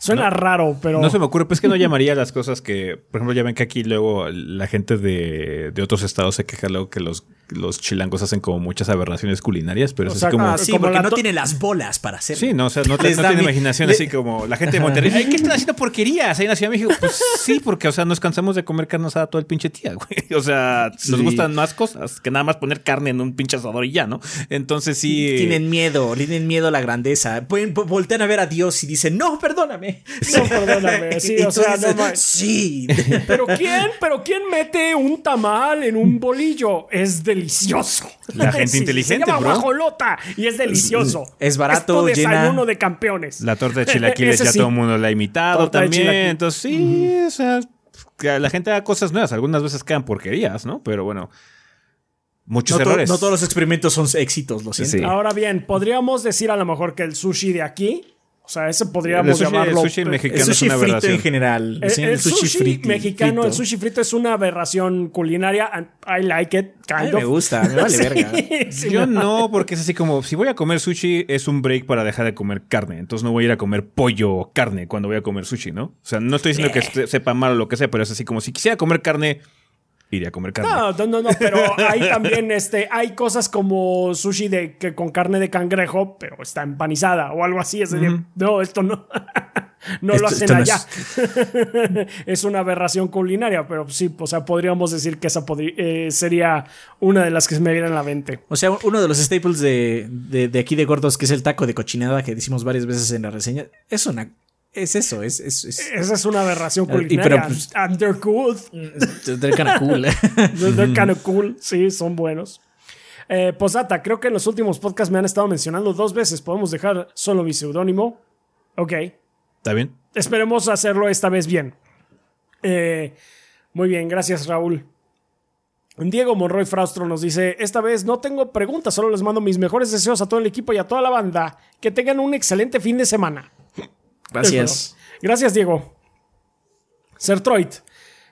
Suena raro, pero. No se me ocurre, pues que no llamaría las cosas que, por ejemplo, ya ven que aquí luego la gente de, de otros estados se queja luego que los, los chilangos hacen como muchas aberraciones culinarias, pero O es sea, así como... ah, sí, como porque no to- tiene las bolas para hacerlo. Sí, no, o sea, no, no imaginación le- así como la gente de Monterrey. Ay, ¿qué están haciendo porquerías ahí en la Ciudad de México? Pues sí, porque, o sea, nos cansamos de comer carne asada todo el pinche día, güey. O sea, nos Sí. gustan más cosas que nada más poner carne en un pinche asador y ya, ¿no? Entonces sí. Tienen miedo, tienen miedo a la grandeza. Pueden, vo- voltean a ver a Dios y dicen, no, perdóname. No, perdóname. Sí, Y o tú sea, dices, no ma- sí. Pero ¿quién? ¿Pero quién mete un tamal en un bolillo? Es delicioso. La gente inteligente, Se llama bro. guajolota y es delicioso. Es barato, Es llena- desayuno de campeones. La torta de chilaquiles ya sí. todo el mundo la ha imitado Torta también. Entonces sí, o sea, la gente haga cosas nuevas. Algunas veces quedan porquerías, ¿no? Pero bueno, muchos No, to- errores. no todos los experimentos son éxitos, lo siento. Sí. Ahora bien, podríamos decir a lo mejor que el sushi de aquí, o sea, ese podríamos El sushi- el llamarlo. sushi eh, mexicano. El es sushi una frito aberración. en general. El, Sí, el sushi, mexicano, frito. el sushi frito es una aberración culinaria. I like it, kind me gusta, me vale Sí, verga. sí, Yo no, porque es así como, si voy a comer sushi, es un break para dejar de comer carne. Entonces no voy a ir a comer pollo o carne cuando voy a comer sushi, ¿no? O sea, no estoy diciendo que Eh. se- sepa mal o lo que sea, pero es así como, si quisiera comer carne, iría a comer carne. No, no, no, no, pero hay también este, hay cosas como sushi de que con carne de cangrejo, pero está empanizada o algo así. Es de, no, esto no. no lo hacen no allá. es- Es... una aberración culinaria, pero sí, o sea, podríamos decir que esa eh, sería una de las que se me viene a la mente. O sea, uno de los staples de, de, de aquí de gordos, que es el taco de cochinada que decimos varias veces en la reseña, es una. Es eso, es. es, es Esa es una aberración y culinaria. pero, pues- and they're good. they're kinda cool. They're, they're kinda cool. Sí, son buenos. Eh, Posata, creo que en los últimos podcasts me han estado mencionando dos veces. ¿Podemos dejar solo mi seudónimo? Ok. ¿Está bien? Esperemos hacerlo esta vez bien. Eh, muy bien, gracias Raúl. Diego Monroy Fraustro nos dice, esta vez no tengo preguntas, solo les mando mis mejores deseos a todo el equipo y a toda la banda. Que tengan un excelente fin de semana. Gracias. Gracias, Diego. Sertroid.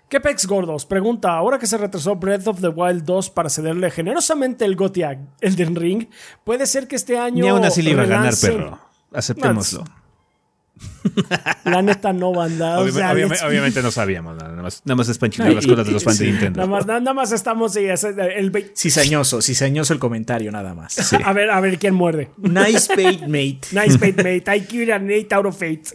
¿Qué pex gordos? Pregunta, ahora que se retrasó Breath of the Wild 2 para cederle generosamente el GOTY a Elden Ring, ¿puede ser que este año Ni aún así le iba a ganar, perro. Aceptémoslo. La neta no, banda. o Obvi- sea, obviamente, obviamente no sabíamos, nada más, nada más es para enchilar las cosas de los fans de sí, Nintendo. Nada más, nada más estamos sí, el Cizañoso, cizañoso el comentario, nada más. A ver, a ver quién muerde. Nice bait, mate. Nice bait, mate. I give an 8 out of 8.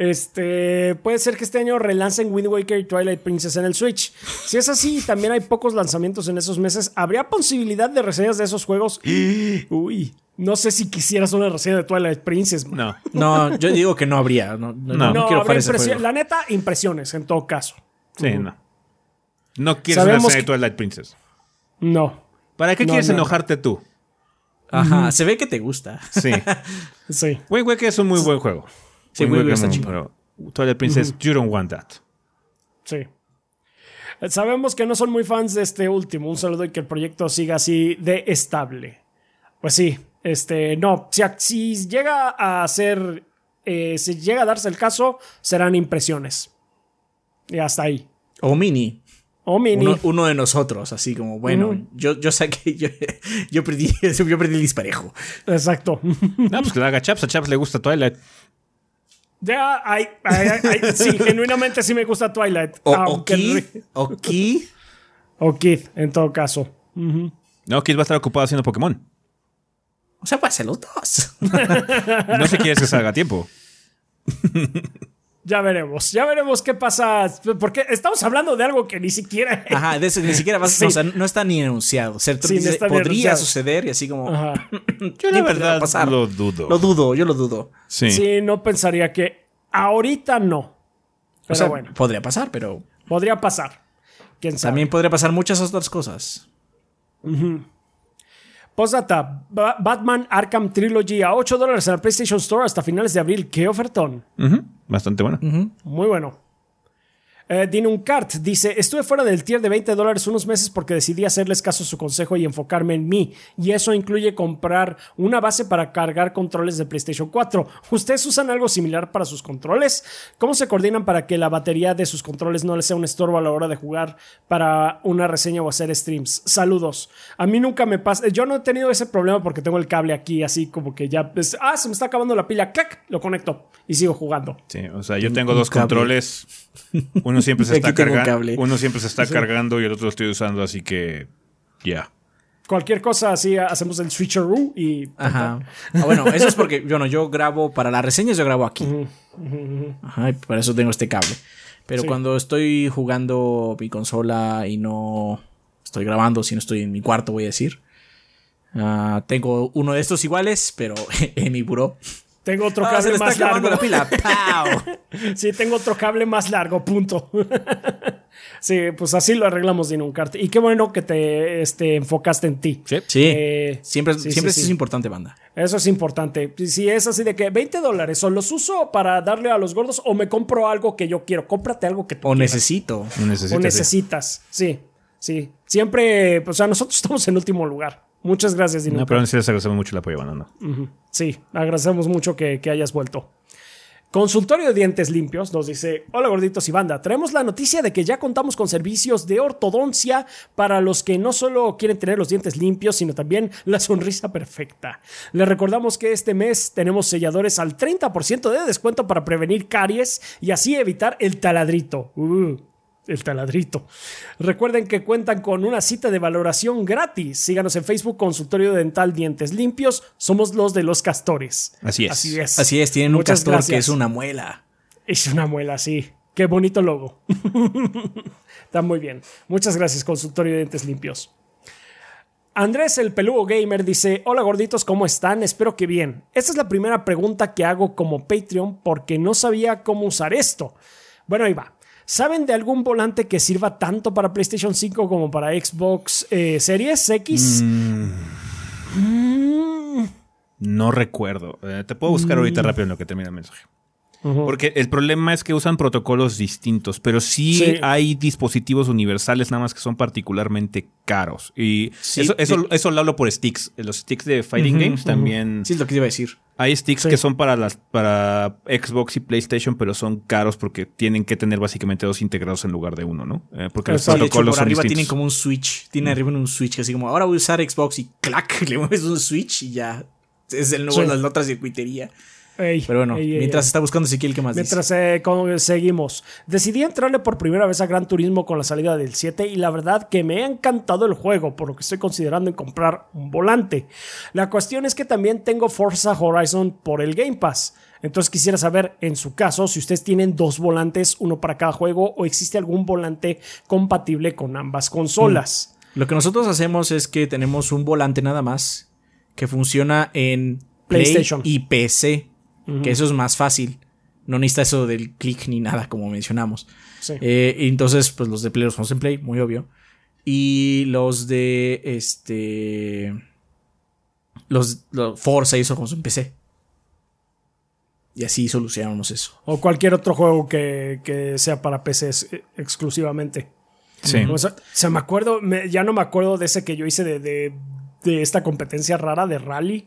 Este, puede ser que este año relancen Wind Waker y Twilight Princess en el Switch. Si es así, y también hay pocos lanzamientos en esos meses. ¿Habría posibilidad de reseñas de esos juegos? Uy, no sé si quisieras una reseña de Twilight Princess. man. No. No, yo digo que no habría. No, no, No. no No, quiero ese juego. La neta, impresiones en todo caso. Sí, no. No quieres Sabemos una serie de Twilight Princess. No. ¿Para qué No, quieres no. enojarte tú? Ajá, se ve que te gusta. Sí. Sí. Wind Waker es un muy buen juego. Sí, Wind Wind Waker Waker está chingón. pero Twilight Princess, you don't want that. Sí. Sabemos que no son muy fans de este último. Un saludo y que el proyecto siga así de estable. Pues sí, este, no, si, si llega a ser, eh, si llega a darse el caso, serán impresiones. Y hasta ahí. O Mini. O mini. Uno, uno de nosotros, así como, bueno, yo, yo saqué, yo, yo perdí, yo perdí el disparejo. Exacto. No, pues que le haga Chaps. A Chaps le gusta Twilight. Ya, hay, sí, genuinamente sí me gusta Twilight. O, aunque o Kid. o Kid, en todo caso. No, Kid va a estar ocupado haciendo Pokémon. O sea, puede ser los dos. No sé si quieres que salga a tiempo. Ya veremos, ya veremos qué pasa. Porque estamos hablando de algo que ni siquiera. Ajá, de eso ni siquiera vas, Sí. no, o sea, no está ni anunciado. O sea, tú Sí, no podría suceder y así como. Ajá. Yo la verdad pasar. lo dudo. Lo dudo, yo lo dudo. Sí. Sí, no pensaría que ahorita no. Pero O sea, bueno, podría pasar, pero podría pasar. Quién sabe. también podría pasar muchas otras cosas. Postdata: Ba- Batman Arkham Trilogy a 8 dólares en la PlayStation Store hasta finales de abril. ¡Qué ofertón! Ujú, Bastante bueno. Muy bueno. Eh, Dinuncart dice: Estuve fuera del tier de 20 dólares unos meses porque decidí hacerles caso a su consejo y enfocarme en mí. Y eso incluye comprar una base para cargar controles de PlayStation 4. ¿Ustedes usan algo similar para sus controles? ¿Cómo se coordinan para que la batería de sus controles no les sea un estorbo a la hora de jugar para una reseña o hacer streams? Saludos. A mí nunca me pasa. Yo no he tenido ese problema porque tengo el cable aquí, así como que ya. pues, ah, se me está acabando la pila. ¡Clac! Lo conecto y sigo jugando. Sí, o sea, yo tengo dos cable. controles. Uno siempre se está cargando. Uno siempre se está cargando y el otro lo estoy usando, así que ya. Cualquier cosa así, hacemos el switcheroo y. Ajá. Ah, bueno, eso es porque, bueno, yo grabo para las reseñas, yo grabo aquí. Ajá, y por eso tengo este cable. Pero Sí. cuando estoy jugando mi consola y no estoy grabando, si no estoy en mi cuarto, voy a decir. ah, tengo uno de estos iguales, pero en mi buró. Tengo otro Ah, se cable le más largo. la pila. Sí, tengo otro cable más largo, punto. sí, pues así lo arreglamos Dinuncart. Y qué bueno que te este, enfocaste en ti. Sí. Sí. Eh, siempre sí, siempre sí, eso sí. es importante, banda. Eso es importante. Si es así de que 20 dólares o los uso para darle a los gordos o me compro algo que yo quiero. Cómprate algo que tú O quieras. necesito. Necesitas, o sí. necesitas. Sí, sí. Siempre, pues, o sea, nosotros estamos en último lugar. Muchas gracias, No, Dinuncart. pero así les agradecemos mucho el apoyo, banda, ¿no? Sí, agradecemos mucho que, que hayas vuelto. Consultorio de Dientes Limpios nos dice, hola gorditos y banda, traemos la noticia de que ya contamos con servicios de ortodoncia para los que no solo quieren tener los dientes limpios, sino también la sonrisa perfecta. Les recordamos que este mes tenemos selladores al 30% de descuento para prevenir caries y así evitar el taladrito. Uh, el taladrito. Recuerden que cuentan con una cita de valoración gratis. Síganos en Facebook, Consultorio Dental Dientes Limpios. Somos los de los castores. Así es. Así es. Así es, tienen un castor que es una muela. Es una muela, sí. Qué bonito logo. Está muy bien. Muchas gracias, Consultorio de Dientes Limpios. Andrés el peludo gamer dice, hola gorditos, ¿cómo están? Espero que bien. Esta es la primera pregunta que hago como Patreon porque no sabía cómo usar esto. Bueno, ahí va. ¿Saben de algún volante que sirva tanto para PlayStation 5 como para Xbox eh, Series X? No recuerdo. Eh, te puedo buscar ahorita rápido en lo que termina el mensaje. Porque el problema es que usan protocolos distintos, pero sí, Sí. hay dispositivos universales nada más que son particularmente caros. Y Sí, eso, eso, sí. eso lo hablo por sticks. Los sticks de Fighting Games también. Sí, es lo que iba a decir. Hay sticks que son para las para Xbox y PlayStation, pero son caros porque tienen que tener básicamente dos integrados en lugar de uno, ¿no? Eh, porque los de hecho, protocolos por son arriba tienen como un switch. Tiene arriba un switch así como, ahora voy a usar Xbox y clac, le mueves un switch y ya. Es el nuevo, Sí. la otra circuitería. Ey, Pero bueno, ey, mientras ey. está buscando Ezequiel, ¿qué más dice? Mientras eh, con- seguimos. Decidí entrarle por primera vez a Gran Turismo con la salida del 7 y la verdad que me ha encantado el juego, por lo que estoy considerando en comprar un volante. La cuestión es que también tengo Forza Horizon por el Game Pass. Entonces quisiera saber, en su caso, si ustedes tienen dos volantes, uno para cada juego, o existe algún volante compatible con ambas consolas. Lo que nosotros hacemos es que tenemos un volante nada más que funciona en Play PlayStation. y PC, que eso es más fácil. No necesita eso del clic ni nada, como mencionamos. Sí. Eh, entonces, pues los de Play los usamos en Play, muy obvio. Y los de este. Los, los Forza y eso como en PC. Y así solucionamos eso. O cualquier otro juego que, que sea para PC exclusivamente. Sí. O sea, se me acuerdo, me- ya no me acuerdo de ese que yo hice de, de, de esta competencia rara de rally.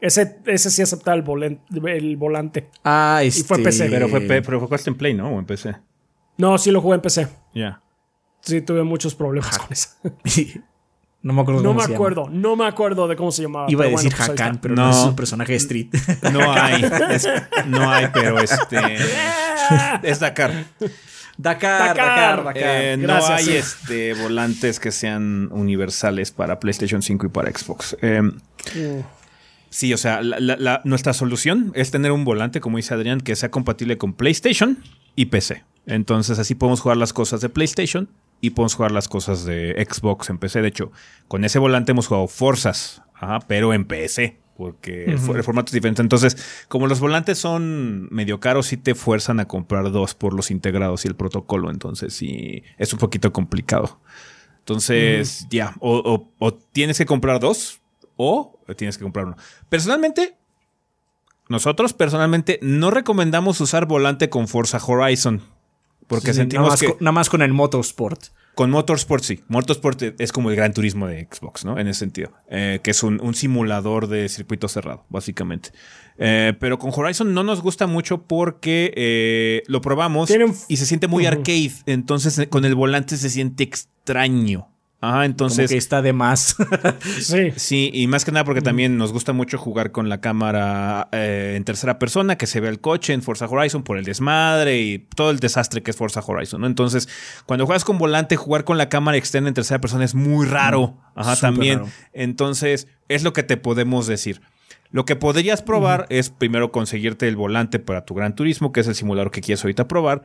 Ese, ese sí aceptaba el, volen- el volante. Ah, este. fue PC. Pero fue, pe- pero fue en Play, ¿no? O en PC. No, sí lo jugué en PC. Ya. Sí, tuve muchos problemas con eso. no me acuerdo No cómo me se llama. acuerdo, no me acuerdo de cómo se llamaba. Iba a decir bueno, pues Hakan, pero no. No. es un personaje de Street. No hay. es- no hay, pero este. es Dakar. Dakar, Dakar. Dakar, Dakar. Eh, no hay sí. este, volantes que sean universales para PlayStation 5 y para Xbox. Eh, Mm. Sí, o sea, la- la- la- nuestra solución es tener un volante, como dice Adrián, que sea compatible con PlayStation y PC. Entonces así podemos jugar las cosas de PlayStation y podemos jugar las cosas de Xbox en PC. De hecho, con ese volante hemos jugado Forzas, ajá, pero en PC. Porque el fo- el formato es diferente. Entonces, como los volantes son medio caros, sí te fuerzan a comprar dos por los integrados y el protocolo. Entonces, sí, es un poquito complicado. Entonces, ya, o, o- o tienes que comprar dos o tienes que comprar uno. Personalmente, nosotros personalmente no recomendamos usar volante con Forza Horizon. Porque Sí, sentimos nada, más que con, nada más con el Motorsport. con Motorsport sí. Motorsport es como el gran turismo de Xbox, ¿no? En ese sentido. Eh, que es un, un simulador de circuito cerrado, básicamente. Eh, pero con Horizon no nos gusta mucho porque eh, lo probamos Tienen- y se siente muy arcade. Entonces con el volante se siente extraño. Ajá, Como entonces... que está de más. Sí. Sí, y más que nada porque también nos gusta mucho jugar con la cámara eh, en tercera persona, que se ve el coche en Forza Horizon por el desmadre y todo el desastre que es Forza Horizon, ¿no? Entonces, cuando juegas con volante, jugar con la cámara externa en tercera persona es muy raro. Ajá, Súper también. raro. Entonces, es lo que te podemos decir. Lo que podrías probar es primero conseguirte el volante para tu Gran Turismo, que es el simulador que quieres ahorita probar.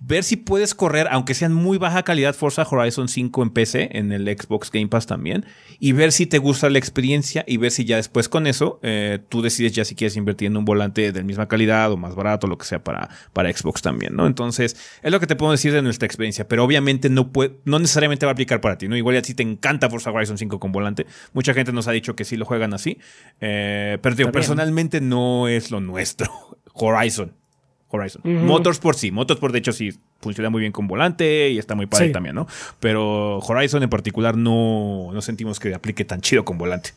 Ver si puedes correr, aunque sean muy baja calidad, Forza Horizon 5 en PC, en el Xbox Game Pass también, y ver si te gusta la experiencia y ver si ya después con eso eh, tú decides ya si quieres invertir en un volante de misma calidad o más barato, lo que sea para, para Xbox también, ¿no? Entonces, es lo que te puedo decir de nuestra experiencia, pero obviamente no, puede, no necesariamente va a aplicar para ti, ¿no? Igual ya si te encanta Forza Horizon 5 con volante, mucha gente nos ha dicho que sí lo juegan así, eh, pero digo, personalmente no es lo nuestro. Horizon. Horizon. Ujú. Motorsport sí. Motorsport, de hecho, sí funciona muy bien con volante y está muy padre Sí. también, ¿no? Pero Horizon en particular no, no sentimos que aplique tan chido con volante.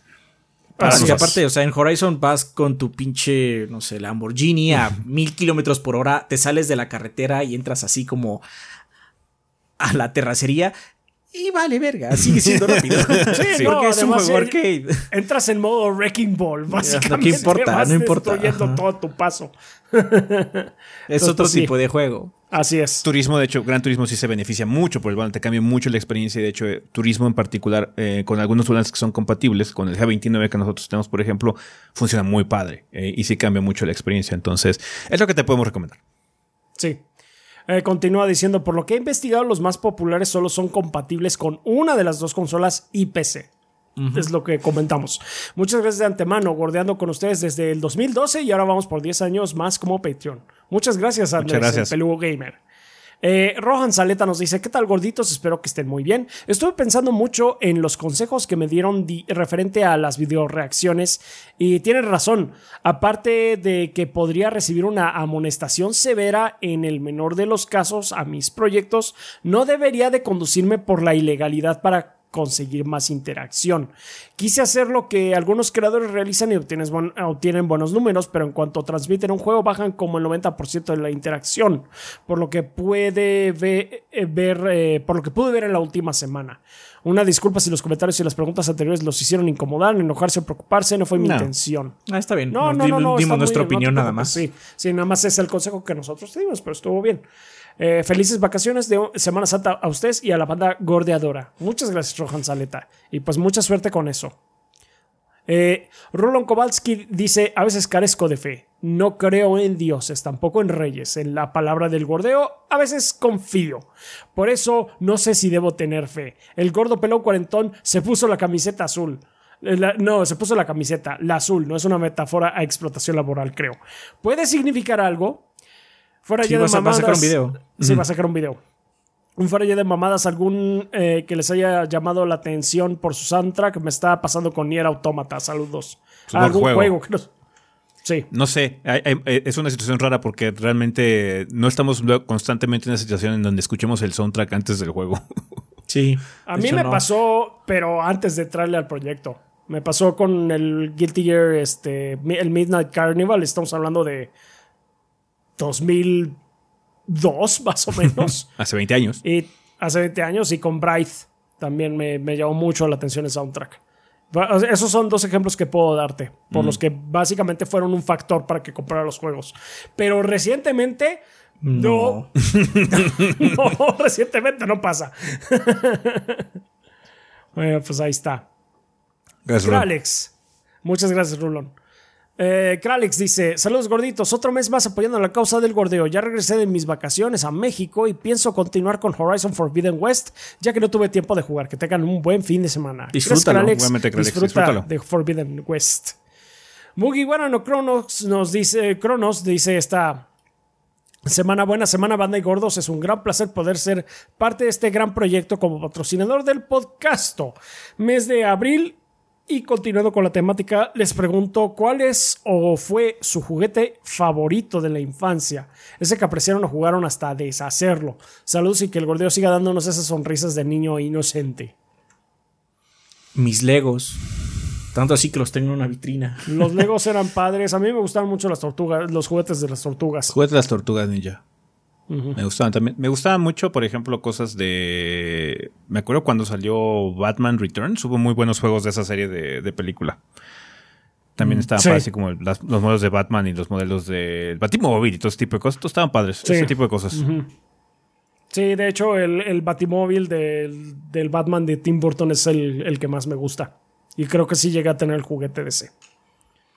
Para Así que nosotros. aparte, o sea, en Horizon vas con tu pinche, no sé, Lamborghini a mil kilómetros por hora, te sales de la carretera y entras así como a la terracería y vale, verga, sigue siendo rápido. Sí, porque no, es un juego arcade. Entras en modo Wrecking Ball, básicamente. importa, vas no importa. Ajá. todo tu paso. Es Entonces, otro pues, sí. tipo de juego. Así es. Turismo, de hecho, Gran Turismo sí se beneficia mucho por el volante, cambia mucho la experiencia y de hecho, eh, Turismo en particular, eh, con algunos volantes que son compatibles, con el G29 que nosotros tenemos, por ejemplo, funciona muy padre eh, y sí cambia mucho la experiencia. Entonces, es lo que te podemos recomendar. Sí. Eh, continúa diciendo, por lo que he investigado, los más populares solo son compatibles con una de las dos consolas y PC. Es lo que comentamos. Muchas gracias de antemano, gordeando con ustedes desde el 2012 y ahora vamos por 10 años más como Patreon. Muchas gracias, Andrés, Muchas gracias. el peludo gamer. Eh, Rohan Saleta nos dice, ¿qué tal gorditos? Espero que estén muy bien. Estuve pensando mucho en los consejos que me dieron di- referente a las videoreacciones y tienen razón. Aparte de que podría recibir una amonestación severa en el menor de los casos a mis proyectos, no debería de conducirme por la ilegalidad para conseguir más interacción. Quise hacer lo que algunos creadores realizan y obtienes buen- obtienen buenos números, pero en cuanto transmiten un juego bajan como el 90% de la interacción, por lo que puede eh, ver, eh, por lo que pude ver en la última semana. Una disculpa si los comentarios y las preguntas anteriores los hicieron incomodar, enojarse o preocuparse, no fue mi No. intención. Ah, está bien. No, no, no, no. Dimos nuestra opinión nada más. Sí, sí, nada más es el consejo que nosotros dimos, pero estuvo bien. Eh, felices vacaciones de Semana Santa a ustedes y a la banda gordeadora. Muchas gracias, Rohan Saleta. Y pues mucha suerte con eso. Eh, Roland Kowalski dice: A veces carezco de fe. No creo en dioses, tampoco en reyes. En la palabra del gordeo, a veces confío. Por eso no sé si debo tener fe. El gordo pelón cuarentón se puso la camiseta azul. Eh, no, se puso la camiseta, la azul, no es una metáfora a explotación laboral, creo. ¿Puede significar algo? Fuera Sí, ya de vas a- va a sacar un mamadas- video. Sí, va a sacar un video. Un fuera ya de mamadas, algún eh, que les haya llamado la atención por su soundtrack. Me está pasando con Nier Automata. Saludos. algún juego. juego. que no- Sí. No sé, hay- hay- eh, es una situación rara porque realmente no estamos constantemente en una situación en donde escuchemos el soundtrack antes del juego. Sí. A mí me no. pasó, pero antes de entrarle al proyecto. Me pasó con el Guilty Gear, este, el Midnight Carnival. Estamos hablando de 2002, más o menos. Hace 20 años. y hace 20 años. Y con Bright también me, me llamó mucho la atención el soundtrack. Esos son dos ejemplos que puedo darte, por los que básicamente fueron un factor para que comprara los juegos. Pero recientemente, no. No, recientemente no pasa. bueno, pues ahí está. Gracias. Kralex. Muchas gracias, Rulon. Eh, Kralex dice: Saludos gorditos, otro mes más apoyando la causa del gordeo. Ya regresé de mis vacaciones a México y pienso continuar con Horizon Forbidden West, ya que no tuve tiempo de jugar. Que tengan un buen fin de semana. Disfrútalo, Gracias, obviamente, Disfruta disfrútalo. de Forbidden West. Mugiwara no Cronos nos dice: Cronos dice esta. Semana buena, semana banda y gordos. Es un gran placer poder ser parte de este gran proyecto como patrocinador del podcast. Mes de abril y continuando con la temática, les pregunto cuál es o fue su juguete favorito de la infancia. Ese que apreciaron o jugaron hasta deshacerlo. Saludos y que el gordeo siga dándonos esas sonrisas de niño inocente. Mis Legos. Tanto así que los tengo en una vitrina. Los Legos eran padres. A mí me gustaban mucho las tortugas, los juguetes de las tortugas. Juguete de las tortugas ninja. Me gustaban también. Me gustaban mucho, por ejemplo, cosas de. Me acuerdo cuando salió Batman Returns, hubo muy buenos juegos de esa serie de, de película. También estaban sí. padres, así como las- los modelos de Batman y los modelos del Batimóvil y todo ese tipo de cosas. Todos estaban padres, Sí. ese tipo de cosas. Sí, de hecho, el, el batimóvil del, del Batman de Tim Burton es el, el que más me gusta. Y creo que sí llega a tener el juguete de ese.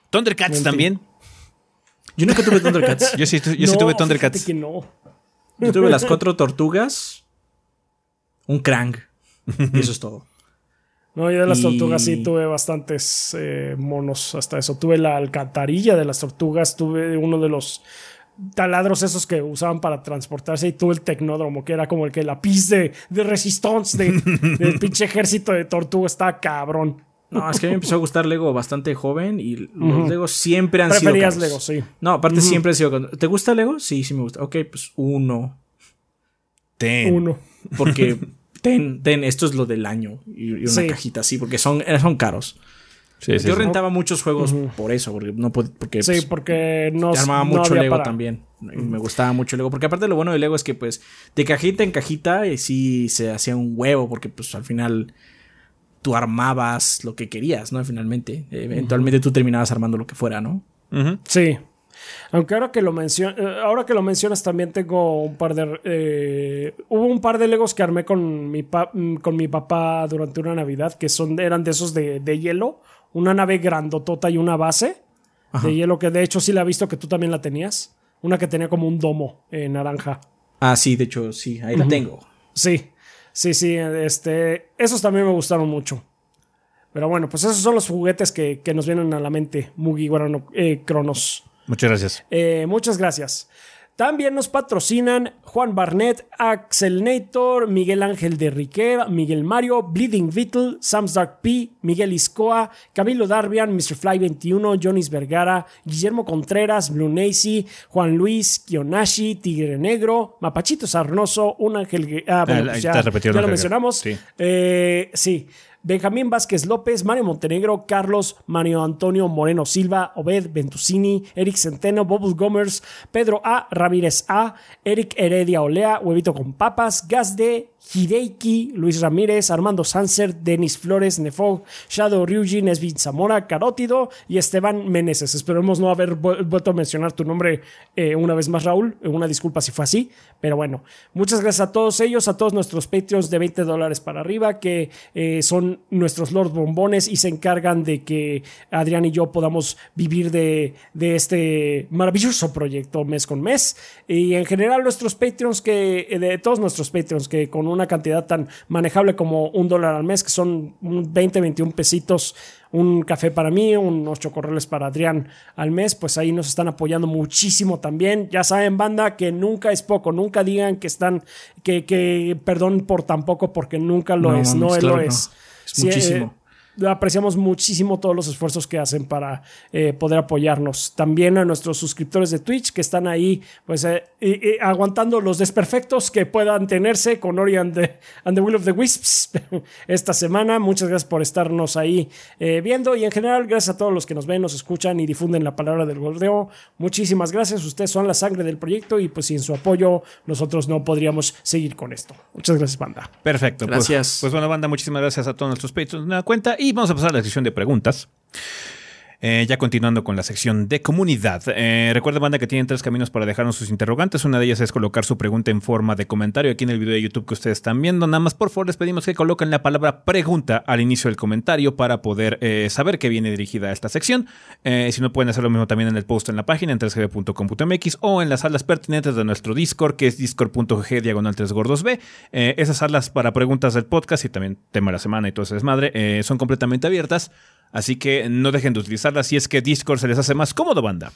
Thundercats también. Yo nunca tuve Thundercats. Yo sí, yo sí tuve Thundercats. que no. Yo tuve las cuatro tortugas. Un Krang. Y eso es todo. No, yo de las Y- tortugas sí tuve bastantes eh, monos hasta eso. Tuve la alcantarilla de las tortugas, tuve uno de los taladros esos que usaban para transportarse y tuve el tecnódromo, que era como el que la pis de, de resistance de, del pinche ejército de tortugas. Está cabrón. No, es que a mí me empezó a gustar Lego bastante joven y los Legos siempre han sido. Preferías. Lego, sí. No, aparte siempre han sido. caros. ¿Te gusta Lego? Sí, sí me gusta. Ok, pues uno. Ten. Uno. Porque ten, ten, esto es lo del año. Y, y una Sí. cajita así, porque son, eh, son caros. Sí, sí, Yo sí. rentaba muchos juegos por eso, porque no porque Sí, pues, porque no, armaba no mucho había Lego para- también. Y me gustaba mucho Lego. Porque aparte lo bueno de Lego es que pues de cajita en cajita eh, sí se hacía un huevo. Porque pues al final tú armabas lo que querías, ¿no? Finalmente. Eh, Eventualmente tú terminabas armando lo que fuera, ¿no? Sí. Aunque ahora que lo mencionas, eh, ahora que lo mencionas también tengo un par de eh, hubo un par de Legos que armé con mi mm, con mi papá durante una Navidad que son eran de esos de, hielo, una nave grandotota y una base de hielo que de hecho sí la he visto que tú también la tenías, una que tenía como un domo en naranja. Ah, sí, de hecho sí, ahí la tengo. Sí. Sí, sí, este esos también me gustaron mucho. Pero bueno, pues esos son los juguetes que, nos vienen a la mente, Mugi Guarano, eh, Cronos. Muchas gracias. Eh, muchas gracias. También nos patrocinan Juan Barnett, Axel Nator, Miguel Ángel de Riquera, Miguel Mario, Bleeding Beetle, Sam's Dark P, Miguel Iscoa, Camilo Darbian, Mr. Fly 21, Jonis Vergara, Guillermo Contreras, Blue Nacy, Juan Luis, Kionashi, Tigre Negro, Mapachito Sarnoso, un ángel. Ah, bueno, ah, pues ya, lo mencionamos. Sí. Eh, sí. Benjamín Vázquez López, Mario Montenegro, Carlos, Mario Antonio Moreno Silva, Obed Ventusini, Eric Centeno, Bobus Gomers, Pedro A. Ramírez A, Eric Heredia Olea, Huevito con Papas, Gas de Hideiki, Luis Ramírez, Armando Sanser, Denis Flores, Nefog, Shadow Ryujin, Nesvin Zamora, Carótido y Esteban Meneses. Esperemos no haber vuelto a mencionar tu nombre eh, una vez más, Raúl. Una disculpa si fue así, pero bueno. Muchas gracias a todos ellos, a todos nuestros Patreons de 20 dólares para arriba, que eh, son nuestros Lord Bombones y se encargan de que Adrián y yo podamos vivir de, de este maravilloso proyecto mes con mes. Y en general, nuestros Patreons, que eh, de todos nuestros Patreons, que con una cantidad tan manejable como un dólar al mes, que son 20, 21 pesitos, un café para mí, unos chocorreles para Adrián al mes, pues ahí nos están apoyando muchísimo también. Ya saben, banda, que nunca es poco, nunca digan que están, que, que perdón por tan poco, porque nunca lo es, no, lo es. es muchísimo. Eh, apreciamos muchísimo todos los esfuerzos que hacen para eh, poder apoyarnos. También a nuestros suscriptores de Twitch que están ahí, pues, eh, aguantando los desperfectos que puedan tenerse con Ori and the, Will of the Wisps esta semana. Muchas gracias por estarnos ahí eh, viendo y en general, gracias a todos los que nos ven, nos escuchan y difunden la palabra del gordeo. Muchísimas gracias. Ustedes son la sangre del proyecto y pues sin su apoyo nosotros no podríamos seguir con esto. Muchas gracias, banda. Perfecto. Pues, gracias. Pues, bueno, banda, muchísimas gracias a todos nuestros patrons de la cuenta y vamos a pasar a la sección de preguntas. Eh, ya continuando con la sección de comunidad. Eh, banda, que tienen tres caminos para dejarnos sus interrogantes. Una de ellas es colocar su pregunta en forma de comentario aquí en el video de YouTube que ustedes están viendo. Nada más, por favor, les pedimos que coloquen la palabra pregunta al inicio del comentario para poder eh, saber que viene dirigida a esta sección. si no, pueden hacer lo mismo también en el post en la página en 3gb.com.mx o en las salas pertinentes de nuestro Discord, que es discord.gg diagonal 3 gordos B. esas salas para preguntas del podcast y también tema de la semana y todo ese desmadre son completamente abiertas. Así que no dejen de utilizarla si es que Discord se les hace más cómodo, banda.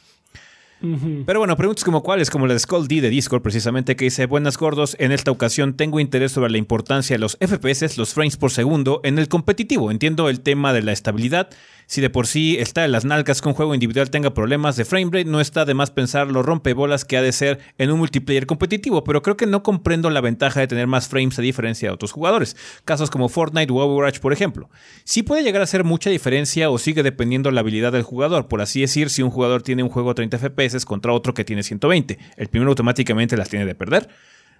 Pero bueno, preguntas como cuáles, como la de Skull D de Discord precisamente, que dice, buenas gordos, en esta ocasión tengo interés sobre la importancia de los FPS, los frames por segundo, en el competitivo. Entiendo el tema de la estabilidad. Si de por sí está en las nalgas que un juego individual tenga problemas de framerate, no está de más pensar lo rompebolas que ha de ser en un multiplayer competitivo, pero creo que no comprendo la ventaja de tener más frames a diferencia de otros jugadores. Casos como Fortnite o Overwatch, por ejemplo. Sí puede llegar a ser mucha diferencia o sigue dependiendo la habilidad del jugador. Por así decir, si un jugador tiene un juego a 30 FPS, contra otro que tiene 120. El primero automáticamente las tiene de perder.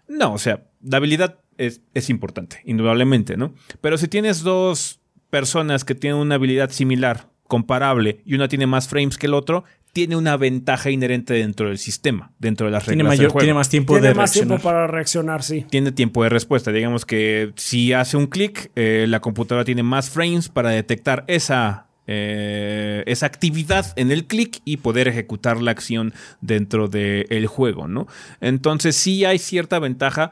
No, o sea, la habilidad es, es importante, indudablemente, ¿no? Pero si tienes dos personas que tienen una habilidad similar, comparable, y una tiene más frames que el otro, tiene una ventaja inherente dentro del sistema, dentro de las reglas tiene del juego. Tiene más tiempo tiene de más tiempo para reaccionar, sí. Tiene tiempo de respuesta. Digamos que si hace un clic, eh, la computadora tiene más frames para detectar esa eh, esa actividad en el clic y poder ejecutar la acción dentro del juego, ¿no? Entonces sí hay cierta ventaja.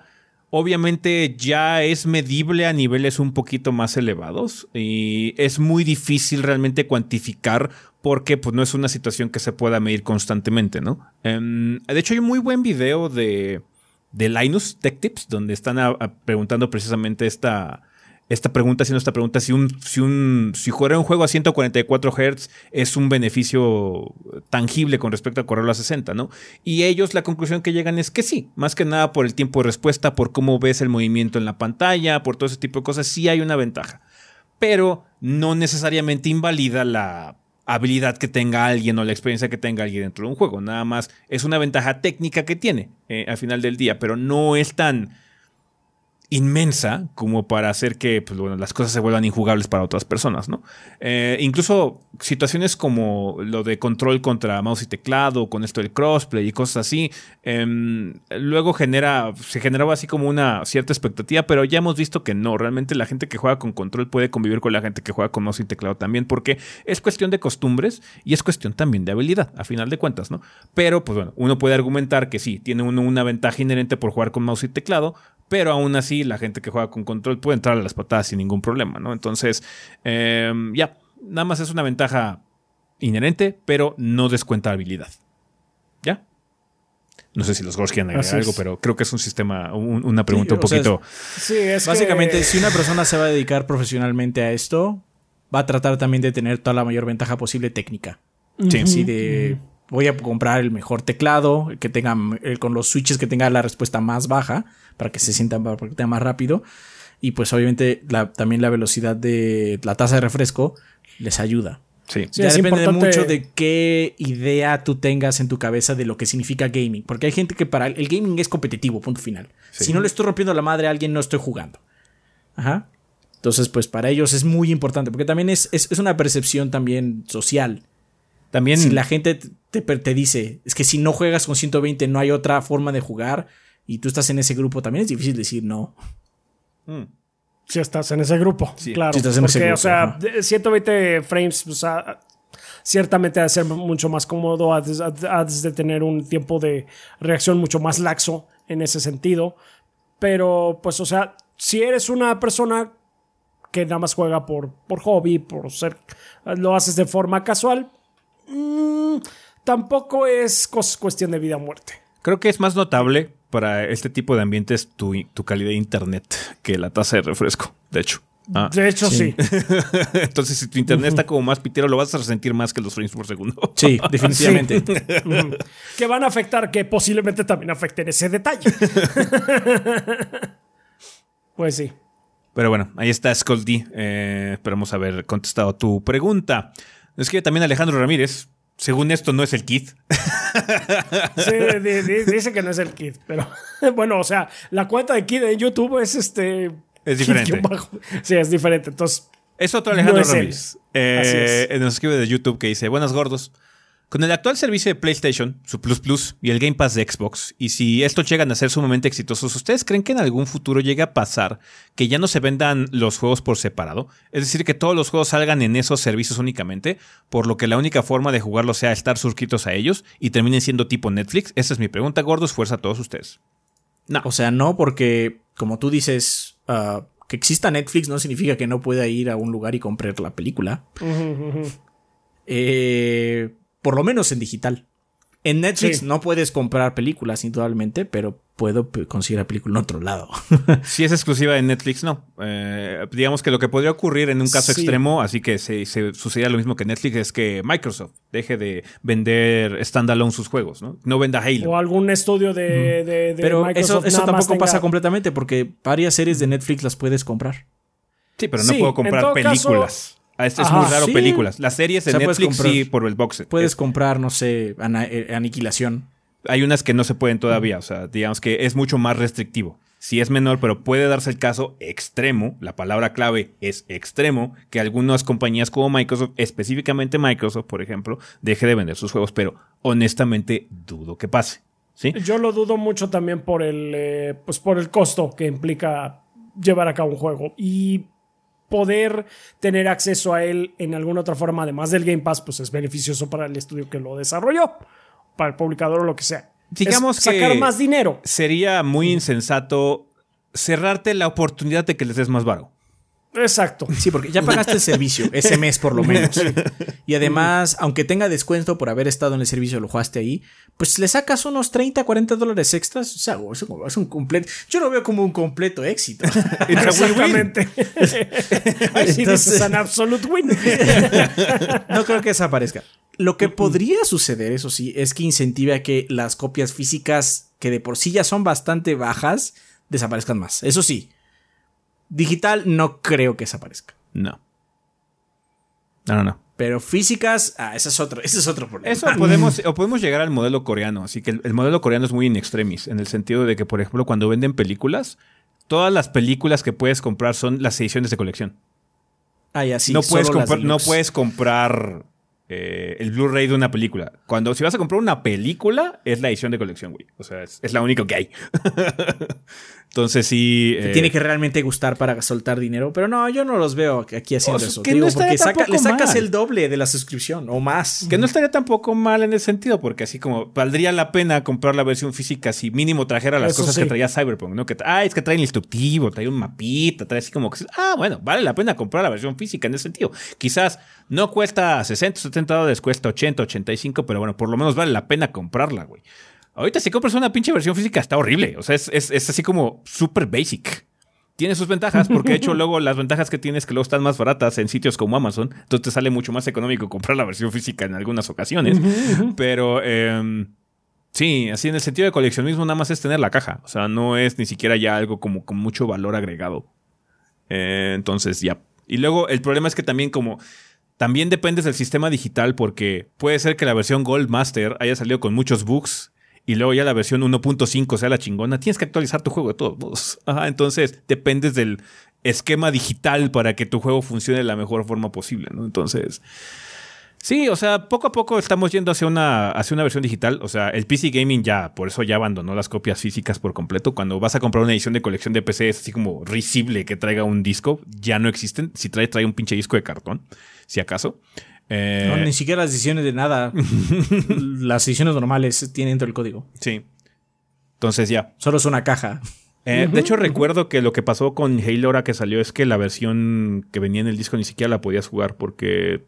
Obviamente ya es medible a niveles un poquito más elevados y es muy difícil realmente cuantificar porque pues, no es una situación que se pueda medir constantemente, ¿no? Em, de hecho hay un muy buen video de, de Linus Tech Tips donde están preguntando precisamente esta, esta pregunta, haciendo esta pregunta, si un, si un, si jugar un juego a 144 Hz es un beneficio tangible con respecto a correrlo a 60, ¿no? Y ellos la conclusión que llegan es que sí, más que nada por el tiempo de respuesta, por cómo ves el movimiento en la pantalla, por todo ese tipo de cosas, sí hay una ventaja. Pero no necesariamente invalida la habilidad que tenga alguien o la experiencia que tenga alguien dentro de un juego. Nada más es una ventaja técnica que tiene eh, al final del día, pero no es tan inmensa como para hacer que pues, las cosas se vuelvan injugables para otras personas, ¿no? Eh, incluso situaciones como lo de control contra mouse y teclado, con esto del crossplay y cosas así, em, luego genera, se generaba así como una cierta expectativa, pero ya hemos visto que no, realmente la gente que juega con control puede convivir con la gente que juega con mouse y teclado también, porque es cuestión de costumbres y es cuestión también de habilidad, a final de cuentas, ¿no? Pero, pues bueno, uno puede argumentar que sí, tiene uno una ventaja inherente por jugar con mouse y teclado, pero aún así la gente que juega con control puede entrar a las patadas sin ningún problema, ¿no? Entonces, em, ya, nada más es una ventaja inherente, pero no descuenta habilidad. ¿Ya? No sé si los Gors quieren agregar algo, pero creo que es un sistema, una pregunta un poquito. sí, es básicamente, si una persona se va a dedicar profesionalmente a esto, va a tratar también de tener toda la mayor ventaja posible técnica. Sí. sí de voy a comprar el mejor teclado, que tenga con los switches que tenga la respuesta más baja para que se sienta para que tenga más rápido y pues obviamente también la velocidad de la tasa de refresco les ayuda. Sí. ya depende mucho de qué idea tú tengas en tu cabeza de lo que significa gaming. Porque hay gente que para el gaming es competitivo, punto final. Si no le estoy rompiendo la madre a alguien, no estoy jugando. Ajá. Entonces, pues para ellos es muy importante. Porque también es, es, es una percepción también social. También. Si la gente te, te, dice, es que si no juegas con 120 no hay otra forma de jugar y tú estás en ese grupo, también es difícil decir no. Mm. Si estás en ese grupo, claro. porque, o sea, 120 frames, o sea, ciertamente ha de ser mucho más cómodo, has de tener un tiempo de reacción mucho más laxo en ese sentido. Pero, pues, o sea, si eres una persona que nada más juega por, por hobby, por ser, lo haces de forma casual, Mm, tampoco es cuestión de vida o muerte. Creo que es más notable para este tipo de ambientes tu, calidad de internet que la tasa de refresco, de hecho. Ah. De hecho, sí. Entonces, si tu internet está como más pitero, lo vas a resentir más que los frames por segundo. Sí, definitivamente. que van a afectar, que posiblemente también afecten ese detalle. pues sí. Pero bueno, ahí está Scoldy. Eh, esperamos haber contestado tu pregunta. Es que también Alejandro Ramírez, según esto, no es el Kid. sí, dice que no es el Kid, pero bueno, o sea, la cuenta de Kid en YouTube es este. Es diferente. Sí, es diferente. Entonces. Es otro Alejandro Ramírez. Eh, nos escribe de YouTube que dice: Buenas gordos. Con el actual servicio de PlayStation, su Plus Plus y el Game Pass de Xbox, y si estos llegan a ser sumamente exitosos, ¿ustedes creen que en algún futuro llegue a pasar que ya no se vendan los juegos por separado? Es decir, que todos los juegos salgan en esos servicios únicamente, por lo que la única forma de jugarlo sea estar suscritos a ellos y terminen siendo tipo Netflix. Esa es mi pregunta, gordos, fuerza a todos ustedes. No. O sea, no, porque como tú dices, ah, que exista Netflix no significa que no pueda ir a un lugar y comprar la película. eh por lo menos en digital. En Netflix no puedes comprar películas, indudablemente, pero puedo conseguir película en otro lado. si es exclusiva de Netflix, no. Eh, digamos que lo que podría ocurrir en un caso extremo, así que se, sucedería lo mismo que Netflix, es que Microsoft deje de vender standalone sus juegos, ¿no? No venda Halo. O algún estudio de, Pero eso, eso tampoco pasa completamente, porque varias series de Netflix las puedes comprar. Sí, pero no puedo comprar películas. Es, muy raro películas. Las series de Netflix sí por el box. Puedes comprar, no sé, eh, Aniquilación. Hay unas que no se pueden todavía. O sea, digamos que es mucho más restrictivo. Sí es menor, pero puede darse el caso extremo, la palabra clave es extremo, que algunas compañías como Microsoft, específicamente Microsoft, por ejemplo, deje de vender sus juegos, pero honestamente dudo que pase. ¿sí? Yo lo dudo mucho también por el, eh, pues por el costo que implica llevar a cabo un juego. Y poder tener acceso a él en alguna otra forma, además del Game Pass, pues es beneficioso para el estudio que lo desarrolló, para el publicador o lo que sea. Digamos que sacar más dinero. Sería muy insensato cerrarte la oportunidad de que les des más varo. Exacto. Sí, porque ya pagaste el servicio, ese mes por lo menos. Y además, aunque tenga descuento por haber estado en el servicio, lo jugaste ahí, pues le sacas unos 30, 40 dólares extras. O sea, es un completo. Yo lo veo como un completo éxito. Exactamente. es un absolute win. no creo que desaparezca. Lo que podría suceder, eso sí, es que incentive a que las copias físicas, que de por sí ya son bastante bajas, desaparezcan más. Eso sí, Digital no creo que desaparezca. No. No, no, no. Pero físicas, ah, ese es otro, ese es otro problema. Eso podemos, o podemos llegar al modelo coreano. Así que el, modelo coreano es muy in extremis, en el sentido de que, por ejemplo, cuando venden películas, todas las películas que puedes comprar son las ediciones de colección. Ah, ya sí. no, puedes comprar, no puedes comprar eh, el Blu-ray de una película. Cuando si vas a comprar una película, es la edición de colección, güey. O sea, es, es la única que hay. Entonces sí. Te eh, tiene que realmente gustar para soltar dinero. Pero no, yo no los veo aquí haciendo O sea, eso. que digo, no estaría porque saca- le sacas el doble de la suscripción o más. Que no estaría tampoco mal en ese sentido, porque así como valdría la pena comprar la versión física si mínimo trajera las Eso cosas sí. que traía Cyberpunk, ¿no? Que, ah, es que trae el instructivo, trae un mapita, trae así como que, ah, bueno, vale la pena comprar la versión física en ese sentido. Quizás no cuesta 60, 70 dólares, cuesta 80, 85, pero bueno, por lo menos vale la pena comprarla, güey. Ahorita si compras una pinche versión física está horrible, o sea, es, es- es así como super basic. Tiene sus ventajas, porque de hecho luego las ventajas que tienes que luego están más baratas en sitios como Amazon, entonces te sale mucho más económico comprar la versión física en algunas ocasiones. Pero em, sí, así en el sentido de coleccionismo nada más es tener la caja, o sea, no es ni siquiera ya algo como con mucho valor agregado. Eh, entonces ya. Y luego el problema es que también como... También dependes del sistema digital porque puede ser que la versión Gold Master haya salido con muchos bugs y luego ya la versión 1.5 sea la chingona. Tienes que actualizar tu juego de todos modos. Ajá, entonces dependes del esquema digital para que tu juego funcione de la mejor forma posible, ¿no? Entonces... Sí, o sea, poco a poco estamos yendo hacia una, hacia una versión digital. O sea, el PC Gaming ya, por eso ya abandonó las copias físicas por completo. Cuando vas a comprar una edición de colección de PC es así como risible que traiga un disco. Ya no existen. Si trae, trae un pinche disco de cartón, si acaso. Eh, No, ni siquiera las ediciones de nada. las ediciones normales tienen dentro del código. sí. Entonces ya. Solo es una caja. Eh, de hecho, recuerdo que lo que pasó con Halo ahora que salió es que la versión que venía en el disco ni siquiera la podías jugar porque...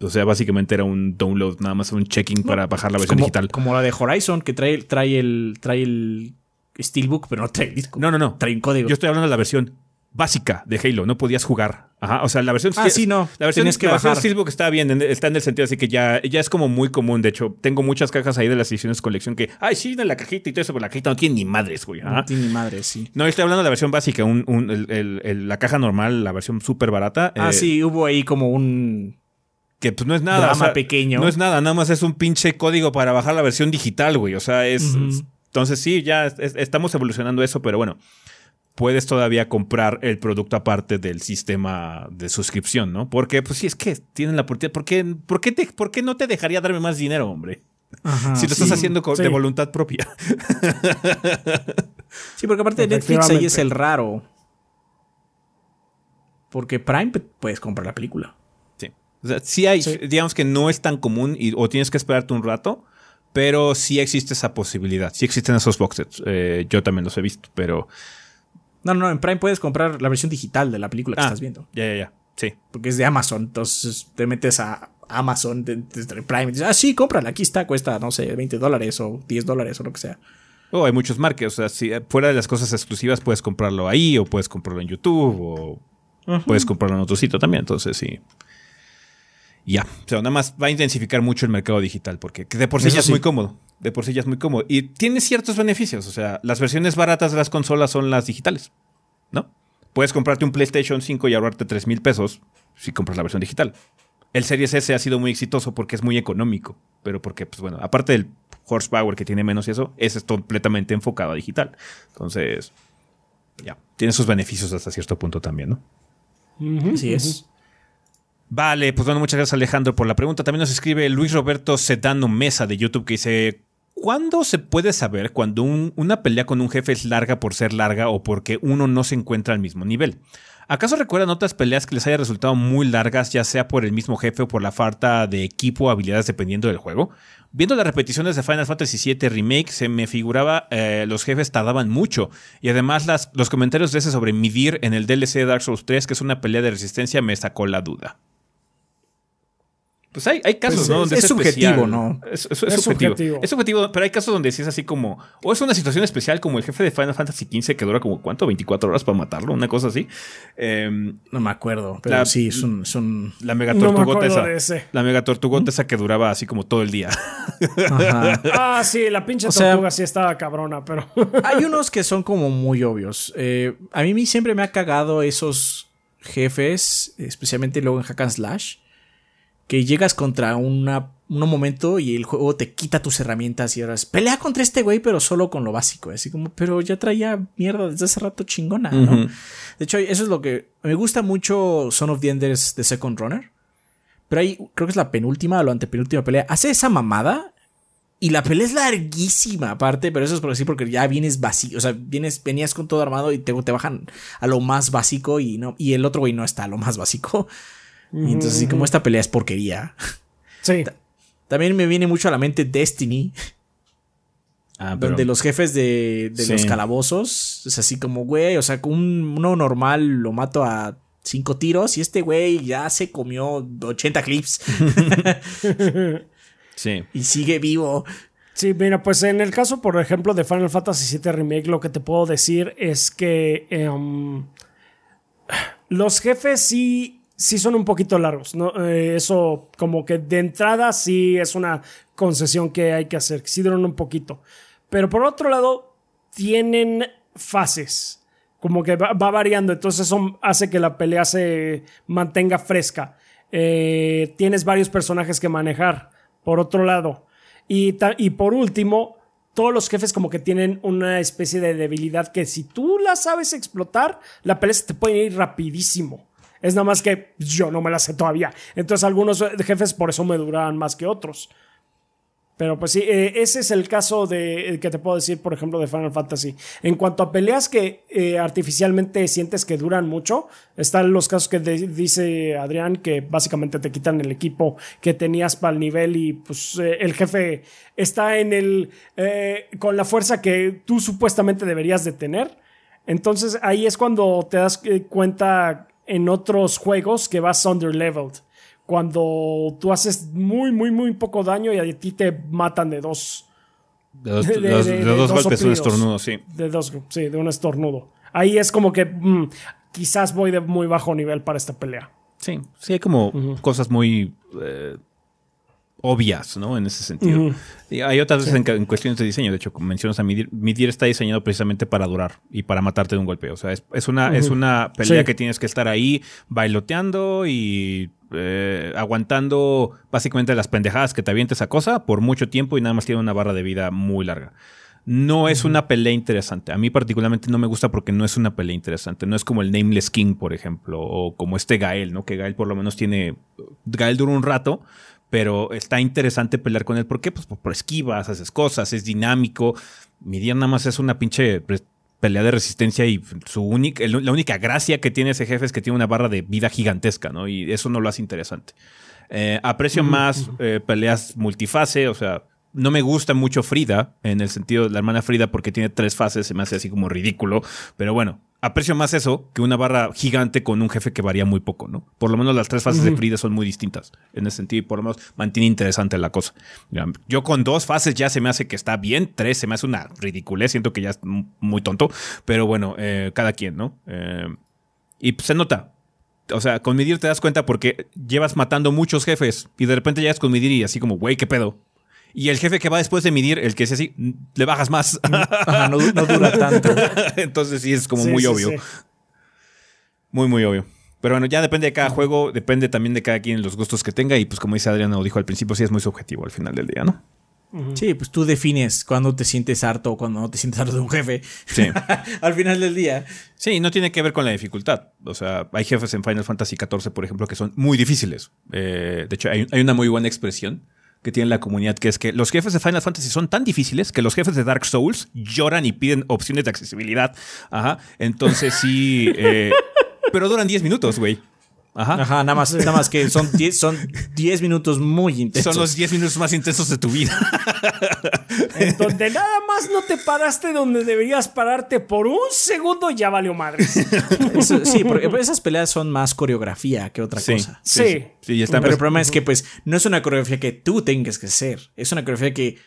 O sea, básicamente era un download, nada más un checking para bajar la Es versión como, digital. como la de Horizon, que trae, trae el trae el Steelbook, pero no trae el disco. No, no, no. Trae un código. Yo estoy hablando de la versión básica de Halo, no podías jugar. Ajá, o sea, la versión Ah, sí, no. La versión, Tenías que la versión bajar. Steelbook está bien, en- está en el sentido así que ya, ya es como muy común. De hecho, tengo muchas cajas ahí de las ediciones colección que, ay, sí, de la cajita y todo eso, pero la cajita no tiene ni madres, güey. Ajá. No tiene ni madre, sí. No, estoy hablando de la versión básica, un, un- el- el- el- la caja normal, la versión súper barata. Ah, eh, sí, hubo ahí como un. Que pues no es nada. Drama o sea, pequeño. No es nada, nada más es un pinche código para bajar la versión digital, güey. O sea, es. Es- entonces sí, ya es- es- estamos evolucionando eso, pero bueno. Puedes todavía comprar el producto aparte del sistema de suscripción, ¿no? Porque, pues sí, es que tienen la oportunidad. ¿Por qué, por qué, te- por qué no te dejaría darme más dinero, hombre? Ajá, si lo sí. estás haciendo con- sí. de voluntad propia. Sí, porque aparte de Netflix ahí es el raro. Porque Prime pe- puedes comprar la película. Sí. O sea, sí hay, Sí. digamos que no es tan común y, o tienes que esperarte un rato, pero sí existe esa posibilidad. Sí existen esos boxes. Eh, yo también los he visto, pero. No, no, no, en Prime puedes comprar la versión digital de la película que Ah, estás viendo. Ya, ya, ya. Sí. Porque es de Amazon. Entonces te metes a Amazon de- desde Prime y dices, ah, sí, cómprala, aquí está, cuesta, no sé, 20 dólares o 10 dólares o lo que sea. O hay muchos marques. O sea, si eh, fuera de las cosas exclusivas, puedes comprarlo ahí, o puedes comprarlo en YouTube, o puedes comprarlo en otro sitio también. Entonces, sí. Ya. O sea, nada más va a intensificar mucho el mercado digital, porque de por sí Eso ya es sí. muy cómodo. De por sí ya es muy cómodo. Y tiene ciertos beneficios. O sea, las versiones baratas de las consolas son las digitales. ¿No? Puedes comprarte un PlayStation 5 y ahorrarte 3 mil pesos si compras la versión digital. El Series S ha sido muy exitoso porque es muy económico. Pero porque, pues bueno, aparte del horsepower que tiene menos y eso, ese es completamente enfocado a digital. Entonces, ya, tiene sus beneficios hasta cierto punto también, ¿no? Así es. Vale, pues bueno, muchas gracias Alejandro por la pregunta. También nos escribe Luis Roberto Sedano Mesa de YouTube que dice, ¿cuándo se puede saber cuando un- una pelea con un jefe es larga por ser larga o porque uno no se encuentra al mismo nivel? ¿Acaso recuerdan otras peleas que les haya resultado muy largas, ya sea por el mismo jefe o por la falta de equipo o habilidades dependiendo del juego? Viendo las repeticiones de Final Fantasy VII Remake, se me figuraba eh, los jefes tardaban mucho. Y además los comentarios de ese sobre Midir en el DLC de Dark Souls 3, que es una pelea de resistencia, me sacó la duda. Pues hay, hay casos, Pues ¿no? es- Donde es subjetivo, especial. ¿no? Es, es- es Es subjetivo. subjetivo. Es subjetivo, pero hay casos donde sí es así como. O es una situación especial, como el jefe de Final Fantasy XV que dura como ¿cuánto? 24 horas para matarlo, una cosa así. Em, No me acuerdo, pero La- sí, es un... es un- la mega No me tortugota acuerdo esa. de ese. La mega tortugota esa que duraba así como todo el día. Ajá. Ah, sí, la pinche O sea- tortuga sí estaba cabrona, pero. Hay unos que son como muy obvios. Eh, a mí siempre me ha cagado esos jefes, especialmente luego en Hack and Slash, que llegas contra una, un momento y el juego te quita tus herramientas y ahora es pelea contra este güey, pero solo con lo básico. Así como, pero ya traía mierda desde hace rato chingona, ¿no? De hecho, eso es lo que me gusta mucho Son of the Enders de Second Runner. Pero ahí creo que es la penúltima o la antepenúltima pelea. Hace esa mamada y la pelea es larguísima aparte, pero eso es por decir porque ya vienes vacío, o sea, vienes, venías con todo armado y te, te bajan a lo más básico y no, y el otro güey no está a lo más básico. Y entonces, así como esta pelea es porquería. Sí. También me viene mucho a la mente Destiny. Ah, pero- Donde los jefes de, de Sí. los calabozos es así como, güey, o sea, con un- uno normal lo mato a cinco tiros y este güey ya se comió 80 clips Sí. y sigue vivo. Sí, mira, pues en el caso, por ejemplo, de Final Fantasy VII Remake, lo que te puedo decir es que em, los jefes sí, sí son un poquito largos. ¿no? Eh, eso, como que de entrada, sí es una concesión que hay que hacer. Sí duran un poquito. Pero por otro lado, tienen fases. Como que va, va variando. Entonces, eso hace que la pelea se mantenga fresca. Eh, tienes varios personajes que manejar. Por otro lado. Y, por último, todos los jefes como que tienen una especie de debilidad que si tú la sabes explotar, la pelea te puede ir rapidísimo. Es nada más que yo no me la sé todavía. Entonces algunos jefes por eso me duran más que otros. Pero pues sí, eh, ese es el caso de eh, que te puedo decir, por ejemplo, de Final Fantasy. En cuanto a peleas que eh, artificialmente sientes que duran mucho, están los casos que dice Adrián, que básicamente te quitan el equipo que tenías para el nivel y pues el jefe está en el con la fuerza que tú supuestamente deberías de tener. Entonces ahí es cuando te das cuenta en otros juegos que vas underleveled. Cuando tú haces muy, muy, muy poco daño y a ti te matan de dos. De dos, De- de- dos dos golpes, un estornudo, sí. De dos, sí, de un estornudo. Ahí es como que mm, quizás voy de muy bajo nivel para esta pelea. Sí, sí, hay como cosas muy eh, obvias, ¿no? En ese sentido. Y hay otras veces en, cuestiones de diseño, de hecho, como mencionas a Midir, Midir está diseñado precisamente para durar y para matarte de un golpe. O sea, es, es una, es una pelea Sí. que tienes que estar ahí bailoteando y eh, aguantando básicamente las pendejadas que te avienta esa cosa por mucho tiempo y nada más tiene una barra de vida muy larga. No es una pelea interesante. A mí particularmente no me gusta porque no es una pelea interesante. No es como el Nameless King, por ejemplo, o como este Gael, ¿no? Que Gael por lo menos tiene... Gael dura un rato, pero está interesante pelear con él. ¿Por qué? Pues por, esquivas, haces cosas, es dinámico. Midir nada más es una pinche pelea de resistencia y su única, la única gracia que tiene ese jefe es que tiene una barra de vida gigantesca, ¿no? Y eso no lo hace interesante. Eh, aprecio más eh, peleas multifase, o sea, no me gusta mucho Frida, en el sentido de la hermana Frida, porque tiene tres fases, se me hace así como ridículo, pero bueno, aprecio más eso que una barra gigante con un jefe que varía muy poco, ¿no? Por lo menos las tres fases de Frida son muy distintas en ese sentido y por lo menos mantiene interesante la cosa. Yo con dos fases ya se me hace que está bien, tres se me hace una ridiculez, siento que ya es muy tonto, pero bueno, eh, cada quien, ¿no? Eh, y pues, se nota, o sea, con Midir te das cuenta porque llevas matando muchos jefes y de repente llegas con Midir y así como, güey, ¿qué pedo? Y el jefe que va después de Midir, el que es así, mm, le bajas más. Ajá, no, no dura tanto. Entonces sí es como Sí, muy sí, obvio. sí. Muy, muy obvio. Pero bueno, ya depende de cada juego, depende también de cada quien los gustos que tenga y pues como dice Adriano lo dijo al principio, sí es muy subjetivo al final del día, ¿no? Sí, pues tú defines cuando te sientes harto o cuando no te sientes harto de un jefe. Sí. Al final del día. Sí, no tiene que ver con la dificultad. O sea, hay jefes en Final Fantasy XIV, por ejemplo, que son muy difíciles. Eh, de hecho, hay, hay una muy buena expresión que tiene la comunidad, que es que los jefes de Final Fantasy son tan difíciles que los jefes de Dark Souls lloran y piden opciones de accesibilidad. Ajá. Entonces sí. eh, pero duran 10 minutos, güey. Ajá. Ajá, nada más, nada más que son 10 son 10 minutos muy intensos. Son los 10 minutos más intensos de tu vida. En donde nada más no te paraste donde deberías pararte por un segundo, ya valió madres. Eso- sí, porque esas peleas son más coreografía que otra cosa. Sí. Sí, y están Pero el pues, problema es que, pues, no es una coreografía que tú tengas que hacer. Es una coreografía que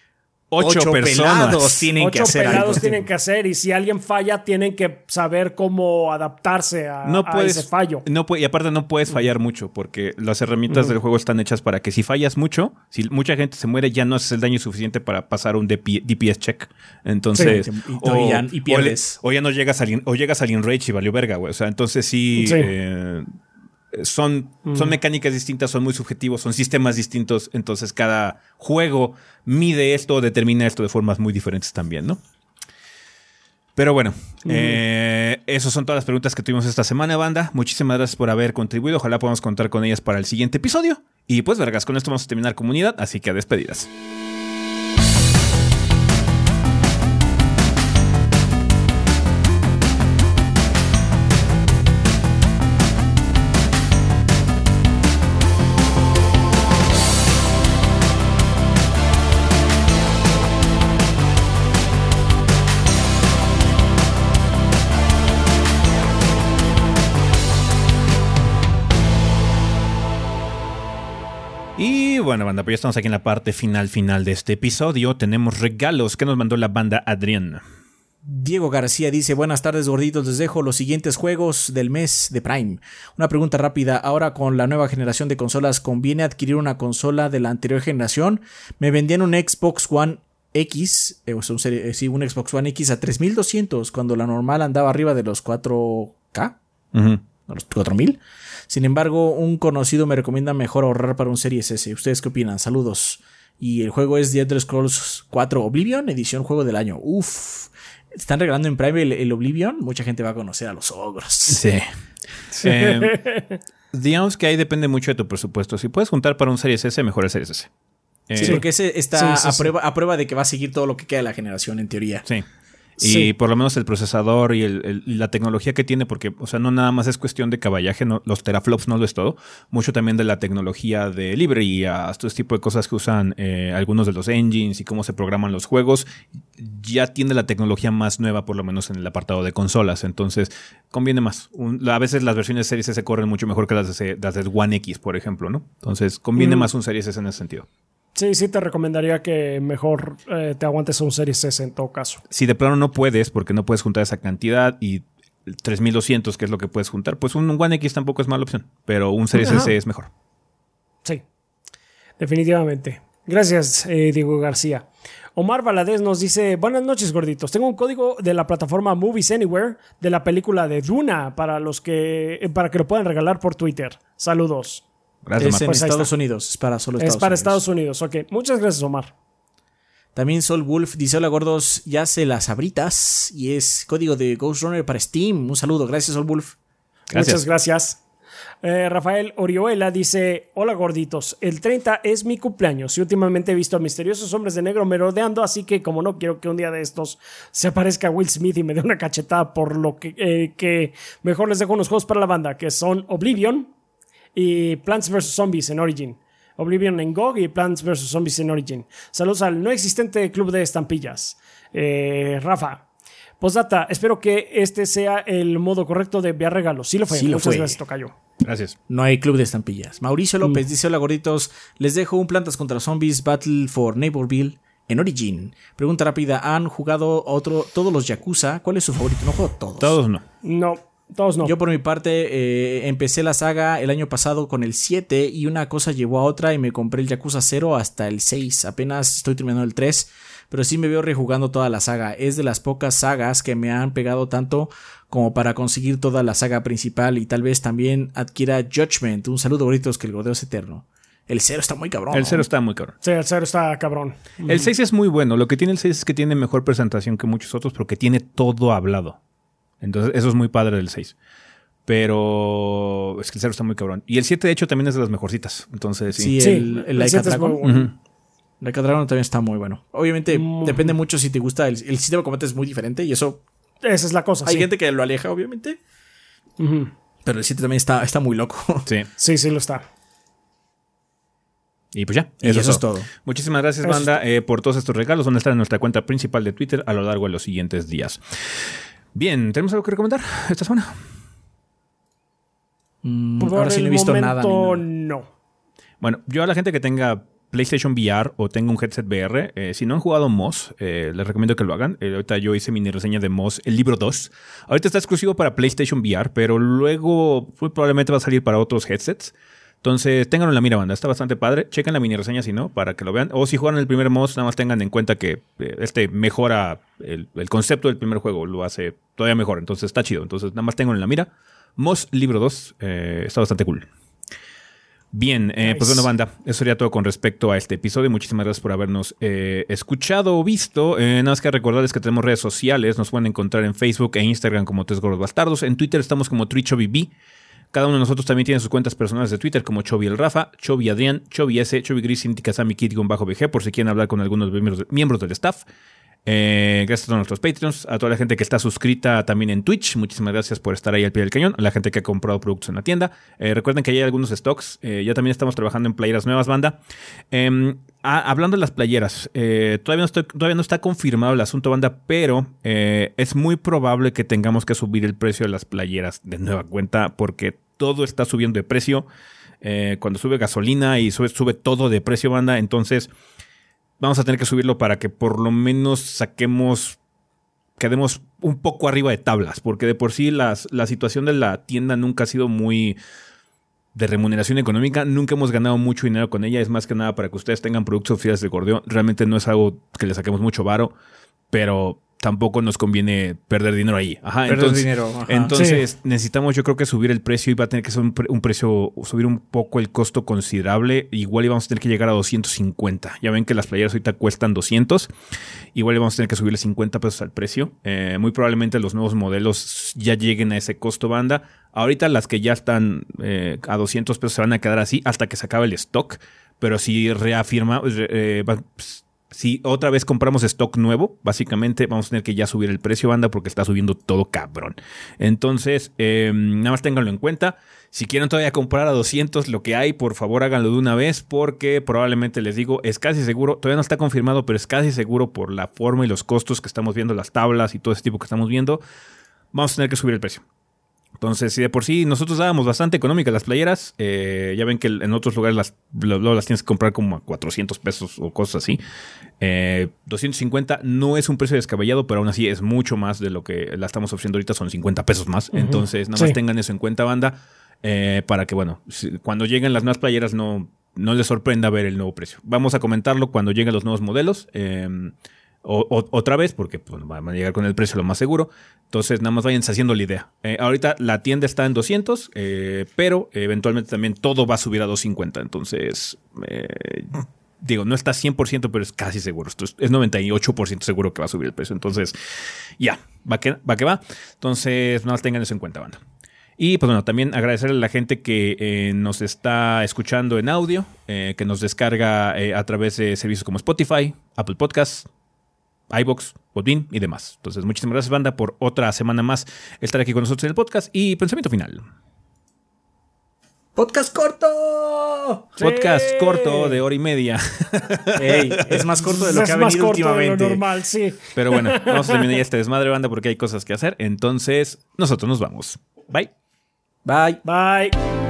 ocho, ocho personas. pelados tienen que Ocho hacer pelados algo. tienen que hacer y si alguien falla tienen que saber cómo adaptarse a, no a puedes, ese fallo. No puede- y aparte no puedes fallar mucho porque las herramientas del juego están hechas para que si fallas mucho, si mucha gente se muere, ya no haces el daño suficiente para pasar un DP DPS check. Entonces, Sí, y- y ya- y pierdes. O, le- o ya no llegas al, o llegas al enrage y valió verga, güey. O sea, entonces sí. Sí. eh, son, son mecánicas distintas, son muy subjetivos, son sistemas distintos, entonces cada juego mide esto, determina esto de formas muy diferentes también, ¿no? Pero bueno, eh, esas son todas las preguntas que tuvimos esta semana, banda. Muchísimas gracias por haber contribuido. Ojalá podamos contar con ellas para el siguiente episodio. Y pues, vergas, con esto vamos a terminar comunidad, así que a despedidas. Bueno, banda, pues ya estamos aquí en la parte final final de este episodio. Tenemos regalos que nos mandó la banda Adrián. Diego García dice, buenas tardes gorditos, les dejo los siguientes juegos del mes de Prime. Una pregunta rápida, ahora con la nueva generación de consolas, ¿conviene adquirir una consola de la anterior generación? Me vendían un Xbox One X, eh, un, serie- eh, sí, un Xbox One X a 3200 cuando la normal andaba arriba de los 4K, Ujú. a los 4000. Sin embargo, un conocido me recomienda mejor ahorrar para un Series S. ¿Ustedes qué opinan? Saludos. Y el juego es The Elder Scrolls 4 Oblivion, edición juego del año. Uf. Están regalando en Prime el, el Oblivion. Mucha gente va a conocer a los ogros. Sí. Eh, digamos que ahí depende mucho de tu presupuesto. Si puedes juntar para un Series S, mejor el Series S. Eh, Sí, porque ese está Sí, sí, a, sí. Prueba, a prueba de que va a seguir todo lo que queda de la generación, en teoría. Sí. Y por lo menos el procesador y el- la tecnología que tiene, porque, o sea, no nada más es cuestión de caballaje, no- los teraflops no lo es todo. Mucho también de la tecnología de librerías, todo este tipo de cosas que usan eh, algunos de los engines y cómo se programan los juegos. Ya tiene la tecnología más nueva, por lo menos en el apartado de consolas. Entonces, conviene más. Un- a veces las versiones Series S corren mucho mejor que las de, las de One X, por ejemplo, ¿no? Entonces, conviene Mm. más un Series S en ese sentido. Sí, sí te recomendaría que mejor eh, te aguantes a un Series S en todo caso. si de plano no puedes, porque no puedes juntar esa cantidad y 3200, que es lo que puedes juntar, pues un One X tampoco es mala opción, pero un Series Ajá. S es mejor. Sí, definitivamente. Gracias, eh, Diego García. Omar Valadez nos dice, buenas noches gorditos, tengo un código de la plataforma Movies Anywhere de la película de Duna para los que eh, para que lo puedan regalar por Twitter. Saludos. Gracias, es Omar. en Pues Estados. Unidos. Es para solo es Estados para Unidos. Estados Unidos. Ok, muchas gracias Omar. También Sol Wolf dice: Hola gordos, ya se las abritas. Y es código de Ghost Runner para Steam. Un saludo. Gracias, Sol Wolf. Gracias. Muchas gracias. Eh, Rafael Orioela dice: Hola gorditos, el 30 es mi cumpleaños y últimamente he visto a misteriosos hombres de negro merodeando, así que como no quiero que un día de estos se aparezca Will Smith y me dé una cachetada, por lo que, eh, que mejor les dejo unos juegos para la banda, que son Oblivion y Plants vs. Zombies en Origin. Oblivion en GOG y Plants vs. Zombies en Origin. Saludos al no existente club de estampillas. Eh, Rafa. Postdata, espero que este sea el modo correcto de enviar regalos. Sí lo fue. Sí lo Muchas fue. gracias, Tocayo. Gracias. No hay club de estampillas. Mauricio Mm. López dice: Hola gorditos, les dejo un Plantas contra Zombies Battle for Neighborville en Origin. Pregunta rápida: ¿Han jugado otro, todos los Yakuza? ¿Cuál es su favorito? No juego todos. Todos no. No, todos no. Yo por mi parte eh, empecé la saga el año pasado con el 7 y una cosa llevó a otra y me compré el Yakuza 0 hasta el 6. Apenas estoy terminando el 3, pero sí me veo rejugando toda la saga. Es de las pocas sagas que me han pegado tanto como para conseguir toda la saga principal y tal vez también adquiera Judgment. Un saludo, gritos, que el gordeo es eterno. El 0 está muy cabrón. El ¿no? cero está muy cabrón. Sí, el cero está cabrón. El 6 es muy bueno. Lo que tiene el 6 es que tiene mejor presentación que muchos otros porque tiene todo hablado. Entonces, eso es muy padre del 6. Pero es que el 0 está muy cabrón. Y el 7, de hecho, también es de las mejorcitas. Entonces, sí. Sí, Sí, el, el el es Dragon. muy bueno. Ujú. Laika Dragon también está muy bueno. Obviamente, Mm. depende mucho si te gusta. El, el sistema de combate es muy diferente y eso. Esa es la cosa. Hay sí. gente que lo aleja, obviamente. Pero el 7 también está, está muy loco. Sí. Sí, sí lo está. Y pues ya. Y eso es todo. Muchísimas gracias, Eso es banda, eh, por todos estos regalos. Van a estar en nuestra cuenta principal de Twitter a lo largo de los siguientes días. Bien, ¿tenemos algo que recomendar esta semana? Mm, Por ahora sí no he visto nada. momento, nada. no. Bueno, yo a la gente que tenga PlayStation VR o tenga un headset VR, eh, si no han jugado Moss, eh, les recomiendo que lo hagan. Eh, ahorita yo hice mini reseña de Moss, el libro 2. Ahorita está exclusivo para PlayStation VR, pero luego muy probablemente va a salir para otros headsets. Entonces, ténganlo en la mira, banda. Está bastante padre. Chequen la mini reseña si no, para que lo vean. O si juegan el primer Moss, nada más tengan en cuenta que eh, este mejora el, el concepto del primer juego. Lo hace todavía mejor. Entonces, está chido. Entonces, nada más tengan en la mira Moss Libro 2. Eh, está bastante cool. Bien, eh, pues bueno, banda, eso sería todo con respecto a este episodio. Muchísimas gracias por habernos eh, escuchado o visto. nada más que recordarles que tenemos redes sociales. Nos pueden encontrar en Facebook e Instagram como Tres Gordos Bastardos. En Twitter estamos como TrichoBB. Cada uno de nosotros también tiene sus cuentas personales de Twitter como Chovy el Rafa, Chovy Adrián, Chovy S, Chovy Gris, Cinti Kazami Kid bajo BG, por si quieren hablar con algunos miembros del staff. Eh, gracias a todos nuestros Patreons, a toda la gente que está suscrita también en Twitch. Muchísimas gracias por estar ahí al pie del cañón. A la gente que ha comprado productos en la tienda. Eh, recuerden que hay algunos stocks. Eh, ya también estamos trabajando en playeras nuevas, banda. Em, hablando de las playeras, estoy, todavía no está confirmado el asunto, banda, pero es muy probable que tengamos que subir el precio de las playeras de nueva cuenta porque todo está subiendo de precio. cuando sube gasolina y sube, todo de precio, banda, entonces vamos a tener que subirlo para que por lo menos saquemos, quedemos un poco arriba de tablas, porque de por sí la situación de la tienda nunca ha sido muy de remuneración económica, nunca hemos ganado mucho dinero con ella, es más que nada para que ustedes tengan productos oficiales de Gordión, realmente no es algo que le saquemos mucho varo, pero tampoco nos conviene perder dinero ahí. Ajá, entonces, dinero. entonces necesitamos yo creo que subir el precio y va a tener que ser un, precio, subir un poco el costo considerable. Igual íbamos a tener que llegar a 250. Ya ven que las playeras ahorita cuestan 200. Igual íbamos a tener que subirle 50 pesos al precio. Eh, muy probablemente los nuevos modelos ya lleguen a ese costo banda. Ahorita las que ya están eh, a 200 pesos se van a quedar así hasta que se acabe el stock. Pero si reafirma, eh, si otra vez compramos stock nuevo, básicamente vamos a tener que ya subir el precio, banda, porque está subiendo todo cabrón. Entonces, em, nada más ténganlo en cuenta. Si quieren todavía comprar a 200 lo que hay, por favor háganlo de una vez, porque probablemente les digo, es casi seguro, todavía no está confirmado, pero es casi seguro por la forma y los costos que estamos viendo, las tablas y todo ese tipo que estamos viendo, vamos a tener que subir el precio. Entonces, si de por sí nosotros dábamos bastante económicas las playeras, eh, ya ven que en otros lugares las, las tienes que comprar como a 400 pesos o cosas así. 250 eh, no es un precio descabellado, pero aún así es mucho más de lo que la estamos ofreciendo ahorita, son 50 pesos más. Entonces, nada más tengan eso en cuenta, banda, eh, para que, bueno, cuando lleguen las nuevas playeras no, no les sorprenda ver el nuevo precio. Vamos a comentarlo cuando lleguen los nuevos modelos otra vez, porque pues, van a llegar con el precio lo más seguro. Entonces, nada más váyanse haciendo la idea. Eh, ahorita la tienda está en 200, eh, pero eventualmente también todo va a subir a 250. Entonces, eh, digo, no está 100%, pero es casi seguro. Esto es, 98% seguro que va a subir el precio. Entonces, ya, va. Que va. Entonces, nada más tengan eso en cuenta, banda. Y pues bueno, también agradecerle a la gente que nos está escuchando en audio, que nos descarga a través de servicios como Spotify, Apple Podcasts, iBox, Podbean y demás. Entonces, muchísimas gracias, banda, por otra semana más estar aquí con nosotros en el podcast. Y pensamiento final. Podcast corto. Podcast corto de hora y media. es más corto de lo que ha venido últimamente. normal, sí. Pero bueno, vamos a terminar ya este desmadre, banda, porque hay cosas que hacer. Entonces, nosotros nos vamos. Bye. Bye. Bye.